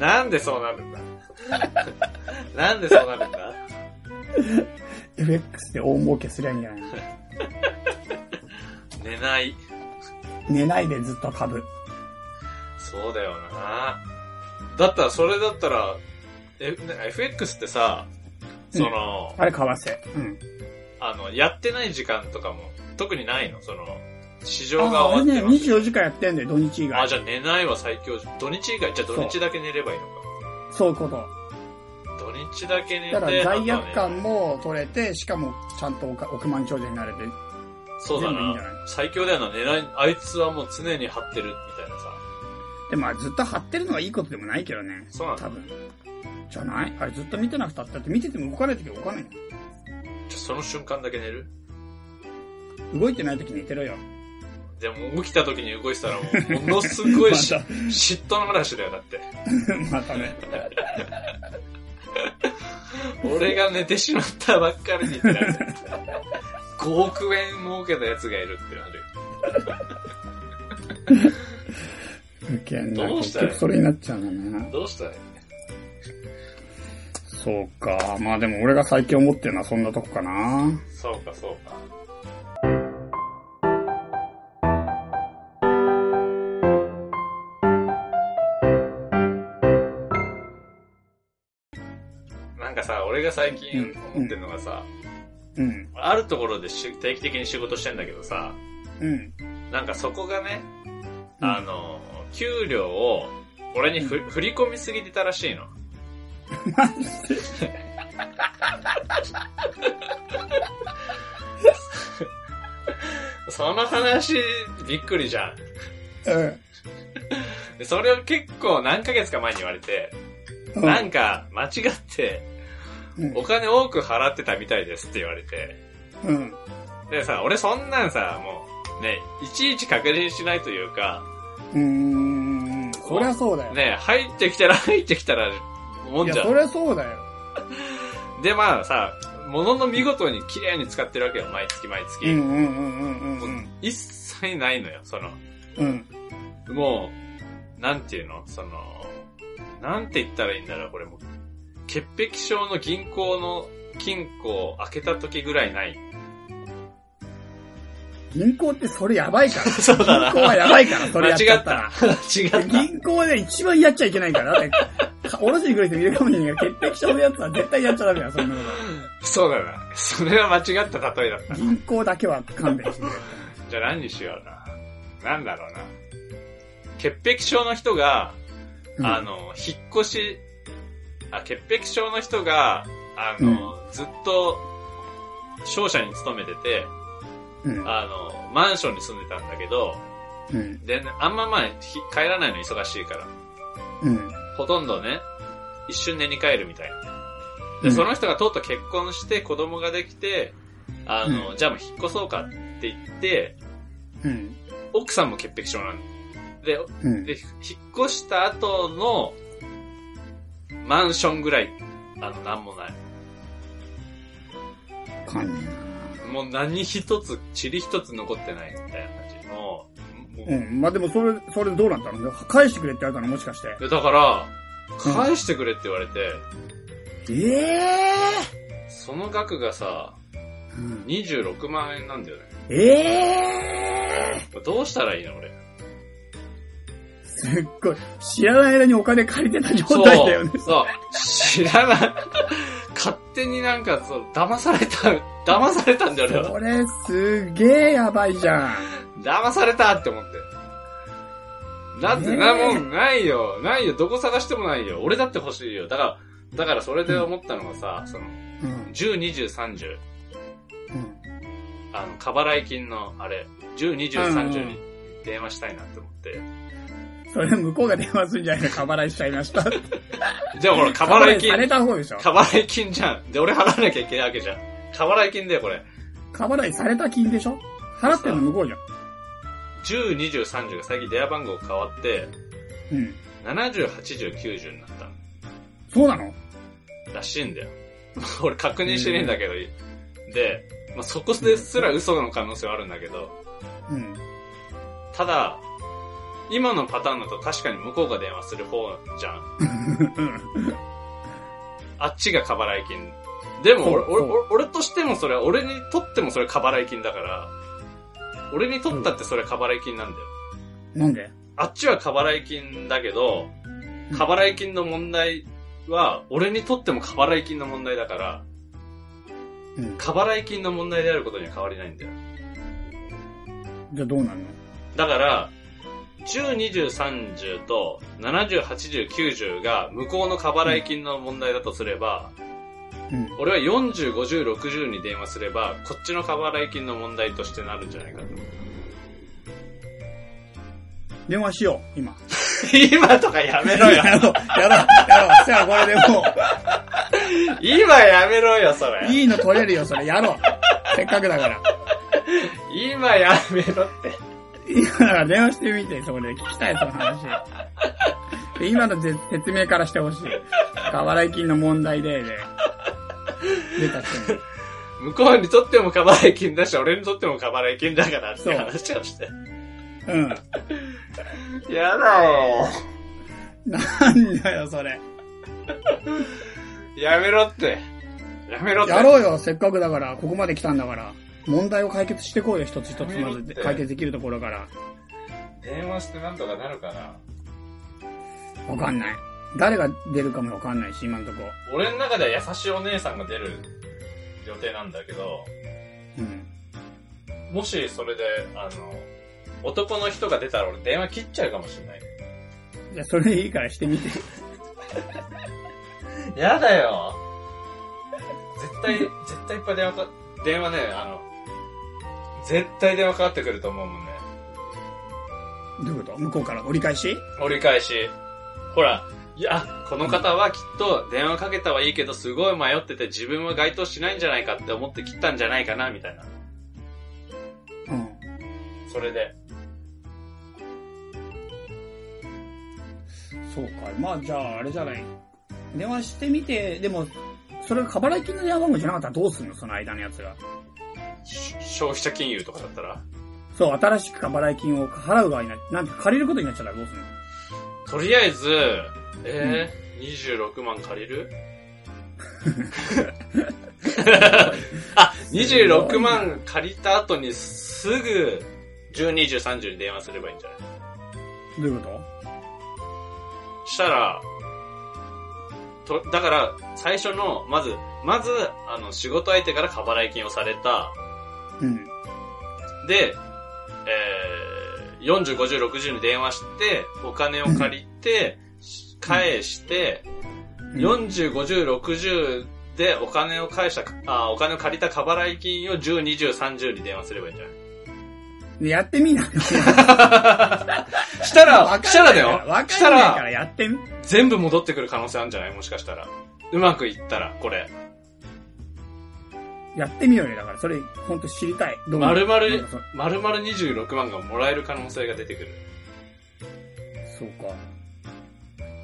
なんでそうなるんだ？なんでそうなるんだ？FX で大儲けすりゃいいんじゃないの？*laughs* 寝ない。寝ないでずっと株。そうだよなだったら、それだったら、え、FX ってさ、その、あれ、為替。うん。あの、やってない時間とかも、特にないの？その、市場が終わってます。24時間やってんだよ、土日以外。あ、じゃあ寝ないは最強。土日以外、じゃあ土日だけ寝ればいいのか。そういうこと。土日だけ寝て、だから罪悪感も取れて、しかもちゃんと億億万長者になれて。そうだないい？最強だよな。寝ない、あいつはもう常に張ってるみたいなさ。でもまあずっと張ってるのはいいことでもないけどね。そうなんだ多分。じゃない？あれずっと見てなくたって、だって見てても動かないとき動かないじゃあその瞬間だけ寝る？の。動いてないとき寝てろよ。でも起きた時に動いてたらもう、ものすごい *laughs* し、ま嫉妬の話だよ、だって。*laughs* またね。*laughs* 俺が寝てしまったばっかりにってなる。5億円儲けたやつがいるってなる。ウケんな。結どうした？らいい局それになっちゃうんだな。どうした？らいいそうか。まあでも俺が最近思ってるのはそんなとこかな。そうか、そうか。なんかさ、俺が最近思ってるのがさ、うん。あるところでし定期的に仕事してんだけどさ、うん。なんかそこがね、うんあの、給料を俺にふ、振り込みすぎてたらしいの。*laughs* その話、びっくりじゃん。うん。でそれを結構何ヶ月か前に言われて、うんなんか間違って、うんお金多く払ってたみたいですって言われて、うん。でさ、俺そんなんさ、もう、ね、いちいち確認しないというか、うーん。そりゃそうだよ。ね、入ってきたら *laughs* 入ってきたら、もいや、んじゃん。そりゃそうだよ。*laughs* で、まあさ、物の見事に綺麗に使ってるわけよ、毎月毎月。うんうんうんうんうんうん。一切ないのよ、その、うん。もう、なんていうの？その、なんて言ったらいいんだろう、これもう。潔癖症の銀行の金庫を開けた時ぐらいない。銀行ってそれやばいから。*laughs* そうだな銀行はやばいから、それ間違っやっちゃったらた。。間違った。銀行で一番やっちゃいけないから。だって、おろしに来る人見るかもしれないけど、潔癖症のやつは絶対やっちゃダメだよ、そんなこそうだな。それは間違った例えだったと。。銀行だけは勘弁してくれ。じゃあ何にしような。なんだろうな。潔癖症の人が、うんあの、引っ越し、あ、潔癖症の人が、あの、ずっと、商社に勤めてて、うん。あの、マンションに住んでたんだけど、うん。で、あんままあ、ひ帰らないの忙しいから。うん。ほとんどね、一瞬寝に帰るみたいな。で、うんその人がとうとう結婚して子供ができて、あの、じゃあもう引っ越そうかって言って、うん。奥さんも潔癖症なんで、うん。で、引っ越した後の、マンションぐらい、あの、なんもない。かんねもう何一つ、塵一つ残ってないみたいな感じの、もうん。まあ、でもそれ、それでどうなったの返してくれって言われたのもしかして。でだから、うん返してくれって言われて、ええその額がさ、ーうん26万円なんだよね。ええどうしたらいいの俺。ーすっごい。知らない間にお金借りてた状態だよね。そう。そう。知らない。勝手になんか、そう、騙された、騙されたんだよ。これ、すげえやばいじゃん。騙されたって思って。だってな、もんないよ。ないよ。どこ探してもないよ。俺だって欲しいよ。だから、だからそれで思ったのがさ、その、うん。10、20、30。うん。あの、過払い金の、あれ、10、20、30に電話したいなって思って。それ向こうが電話するんじゃないか、過払いしちゃいました。*laughs* じゃあほら、過払い金さ、れた方でしょ過払い金じゃん。で、俺払わなきゃいけないわけじゃん。過払い金だよ、これ。過払いされた金でしょ？払ってんの向こうじゃん。10、20、30が最近電話番号変わって、うん。70、80、90になったそうなの？らしいんだよ。*laughs* 俺確認してねえんだけど、で、まあ、そこですら嘘の可能性はあるんだけど、うん。ただ、今のパターンだと確かに向こうが電話する方じゃん。*laughs* あっちが過払い金。でも俺、俺、俺俺としてもそれは、俺にとってもそれ過払い金だから、俺にとったってそれ過払い金なんだよ。なんで？あっちは過払い金だけど、過払い金の問題は、俺にとっても過払い金の問題だから、うん。過払い金の問題であることには変わりないんだよ。じゃあどうなんの？だから、10、20、30と70、80、90が向こうの過払い金の問題だとすれば、うん。俺は40、50、60に電話すれば、こっちの過払い金の問題としてなるんじゃないかと。電話しよう、今。*laughs* 今とかやめろよ。やろう、やろう、やろう。そしたらこれでも今やめろよ、それう、。いいの取れるよ、それ。やろう。せっかくだから。今やめろって。今だから電話してみて、そこで聞きたい、その話。で今のぜ説明からしてほしい。過払い金の問題で、で、出た人に。向こうにとっても過払い金だし、俺にとっても過払い金だからって話をして。うん。やだよ。なんだよ、それ。やめろって。やめろって。やろうよ、せっかくだから、ここまで来たんだから。問題を解決してこうよ、一つ一つまず解決できるところから。電話してなんとかなるかな。わかんない。誰が出るかもわかんないし、今んとこ。俺の中では優しいお姉さんが出る予定なんだけど、うん。もしそれで、あの、男の人が出たら俺電話切っちゃうかもしれない。じゃあ、それでいいからしてみて。*laughs* やだよ。絶対、絶対いっぱい電話か、電話ね、あの、絶対電話かかってくると思うもんね。どういうこと？向こうから折り返し？折り返し。ほら、いや、この方はきっと電話かけたはいいけど、すごい迷ってて自分は該当しないんじゃないかって思って切ったんじゃないかな、みたいな。それで。そうか。まあ、じゃあ、あれじゃない。電話してみて、でも、それが過払い金の電話番号じゃなかったらどうすんの？その間のやつが。し消費者金融とかだったら？そう、新しく過払い金を払う側にな、なんて借りることになっちゃったらどうすんの？とりあえず、えー26万借りる？*laughs* あ、26万借りた後にすぐ、12、10、30に電話すればいいんじゃない？どういうこしたら、と、だから、最初の、まず、まず、あの、仕事相手から過払い金をされた。とうん。で、えー、40、50、60に電話して、お金を借りて、返して、40、50、60でお金を返した、あ、お金を借りた過払い金を10、20、30に電話すればいいんじゃない？でやってみな。したら、したらだよわしたかんないからら、やってみ。全部戻ってくる可能性あるんじゃない？もしかしたら。うまくいったら、これ。やってみようよ。だから、それ、ほんと知りたい。どう丸々なんかそ丸々26万がもらえる可能性が出てくる。そうか。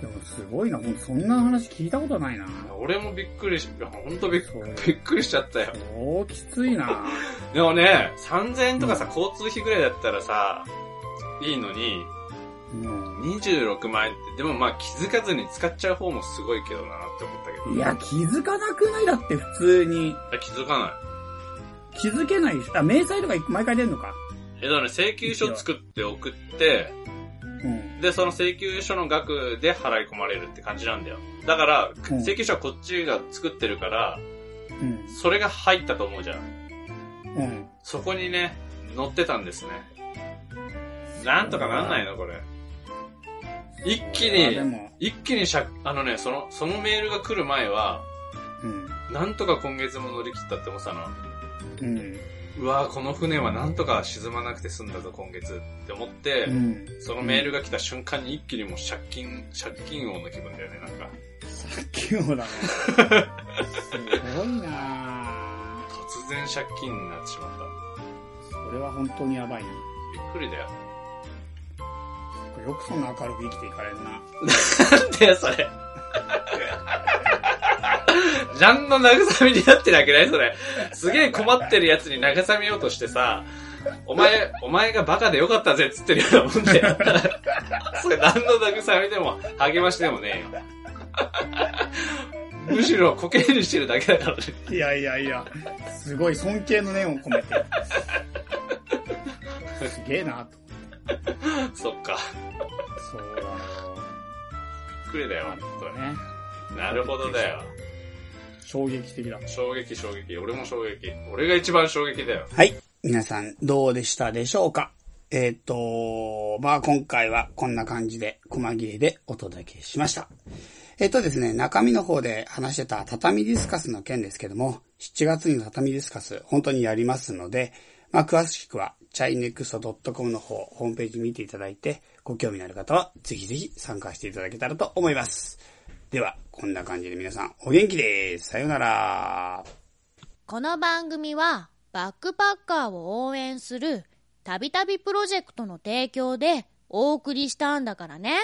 でも、すごいな。ほんと、そんな話聞いたことないな。俺もびっくりし、ほんとびっびっくりしちゃったよ。そうきついな。でもね、3000円とかさ、交通費ぐらいだったらさ、いいのに、うん。26万円って、でもまあ気づかずに使っちゃう方もすごいけどなって思っ。いや、気づかなくない？だって、普通に。いや気づかない。気づけないし。あ、明細とか毎回出んのか？え、だからね、請求書作って送って、うん。で、その請求書の額で払い込まれるって感じなんだよ。だから、うん請求書はこっちが作ってるから、うん。それが入ったと思うじゃん。うん。そこにね、載ってたんですね。なんとかなんないのこれ。一気に、一気にしゃ、あのね、その、そのメールが来る前は、うん。なんとか今月も乗り切ったって思ってたの。うん。うわぁ、この船はなんとか沈まなくて済んだぞ、今月って思って、うん。そのメールが来た瞬間に一気にもう借金、借金王の気分だよね、なんか。さっきもだね。*laughs* すごいな突然借金になってしまっそれは本当にやばいな。た。びっくりだよ。よくそんな明るく生きていかれるな。なんだよ、それ。何の慰めになってるわけないそれ。すげえ困ってるやつに慰めようとしてさ、お前、お前がバカでよかったぜっつってるようなもんだよ。それ何の慰めでも励ましでもねえよ。むしろコケにしてるだけだからね。いやいやいや、すごい尊敬の念を込めて。すげえなと。*laughs* そっか。そうだよ。びっくりだよ、本当にね。なるほどだよ。衝撃的だ。衝撃衝撃。俺も衝撃。俺が一番衝撃だよ。はい。皆さん、どうでしたでしょうか？えっ、と、まあ今回はこんな感じで、細切れでお届けしました。えっ、とですね、中身の方で話してた畳ディスカスの件ですけども、7月に畳ディスカス本当にやりますので、まあ詳しくは chinext.com の方、ホームページ見ていただいて、ご興味のある方はぜひぜひ参加していただけたらと思います。では、こんな感じで皆さんお元気です。さようなら。この番組はバックパッカーを応援するたびたびプロジェクトの提供でお送りしたんだからね。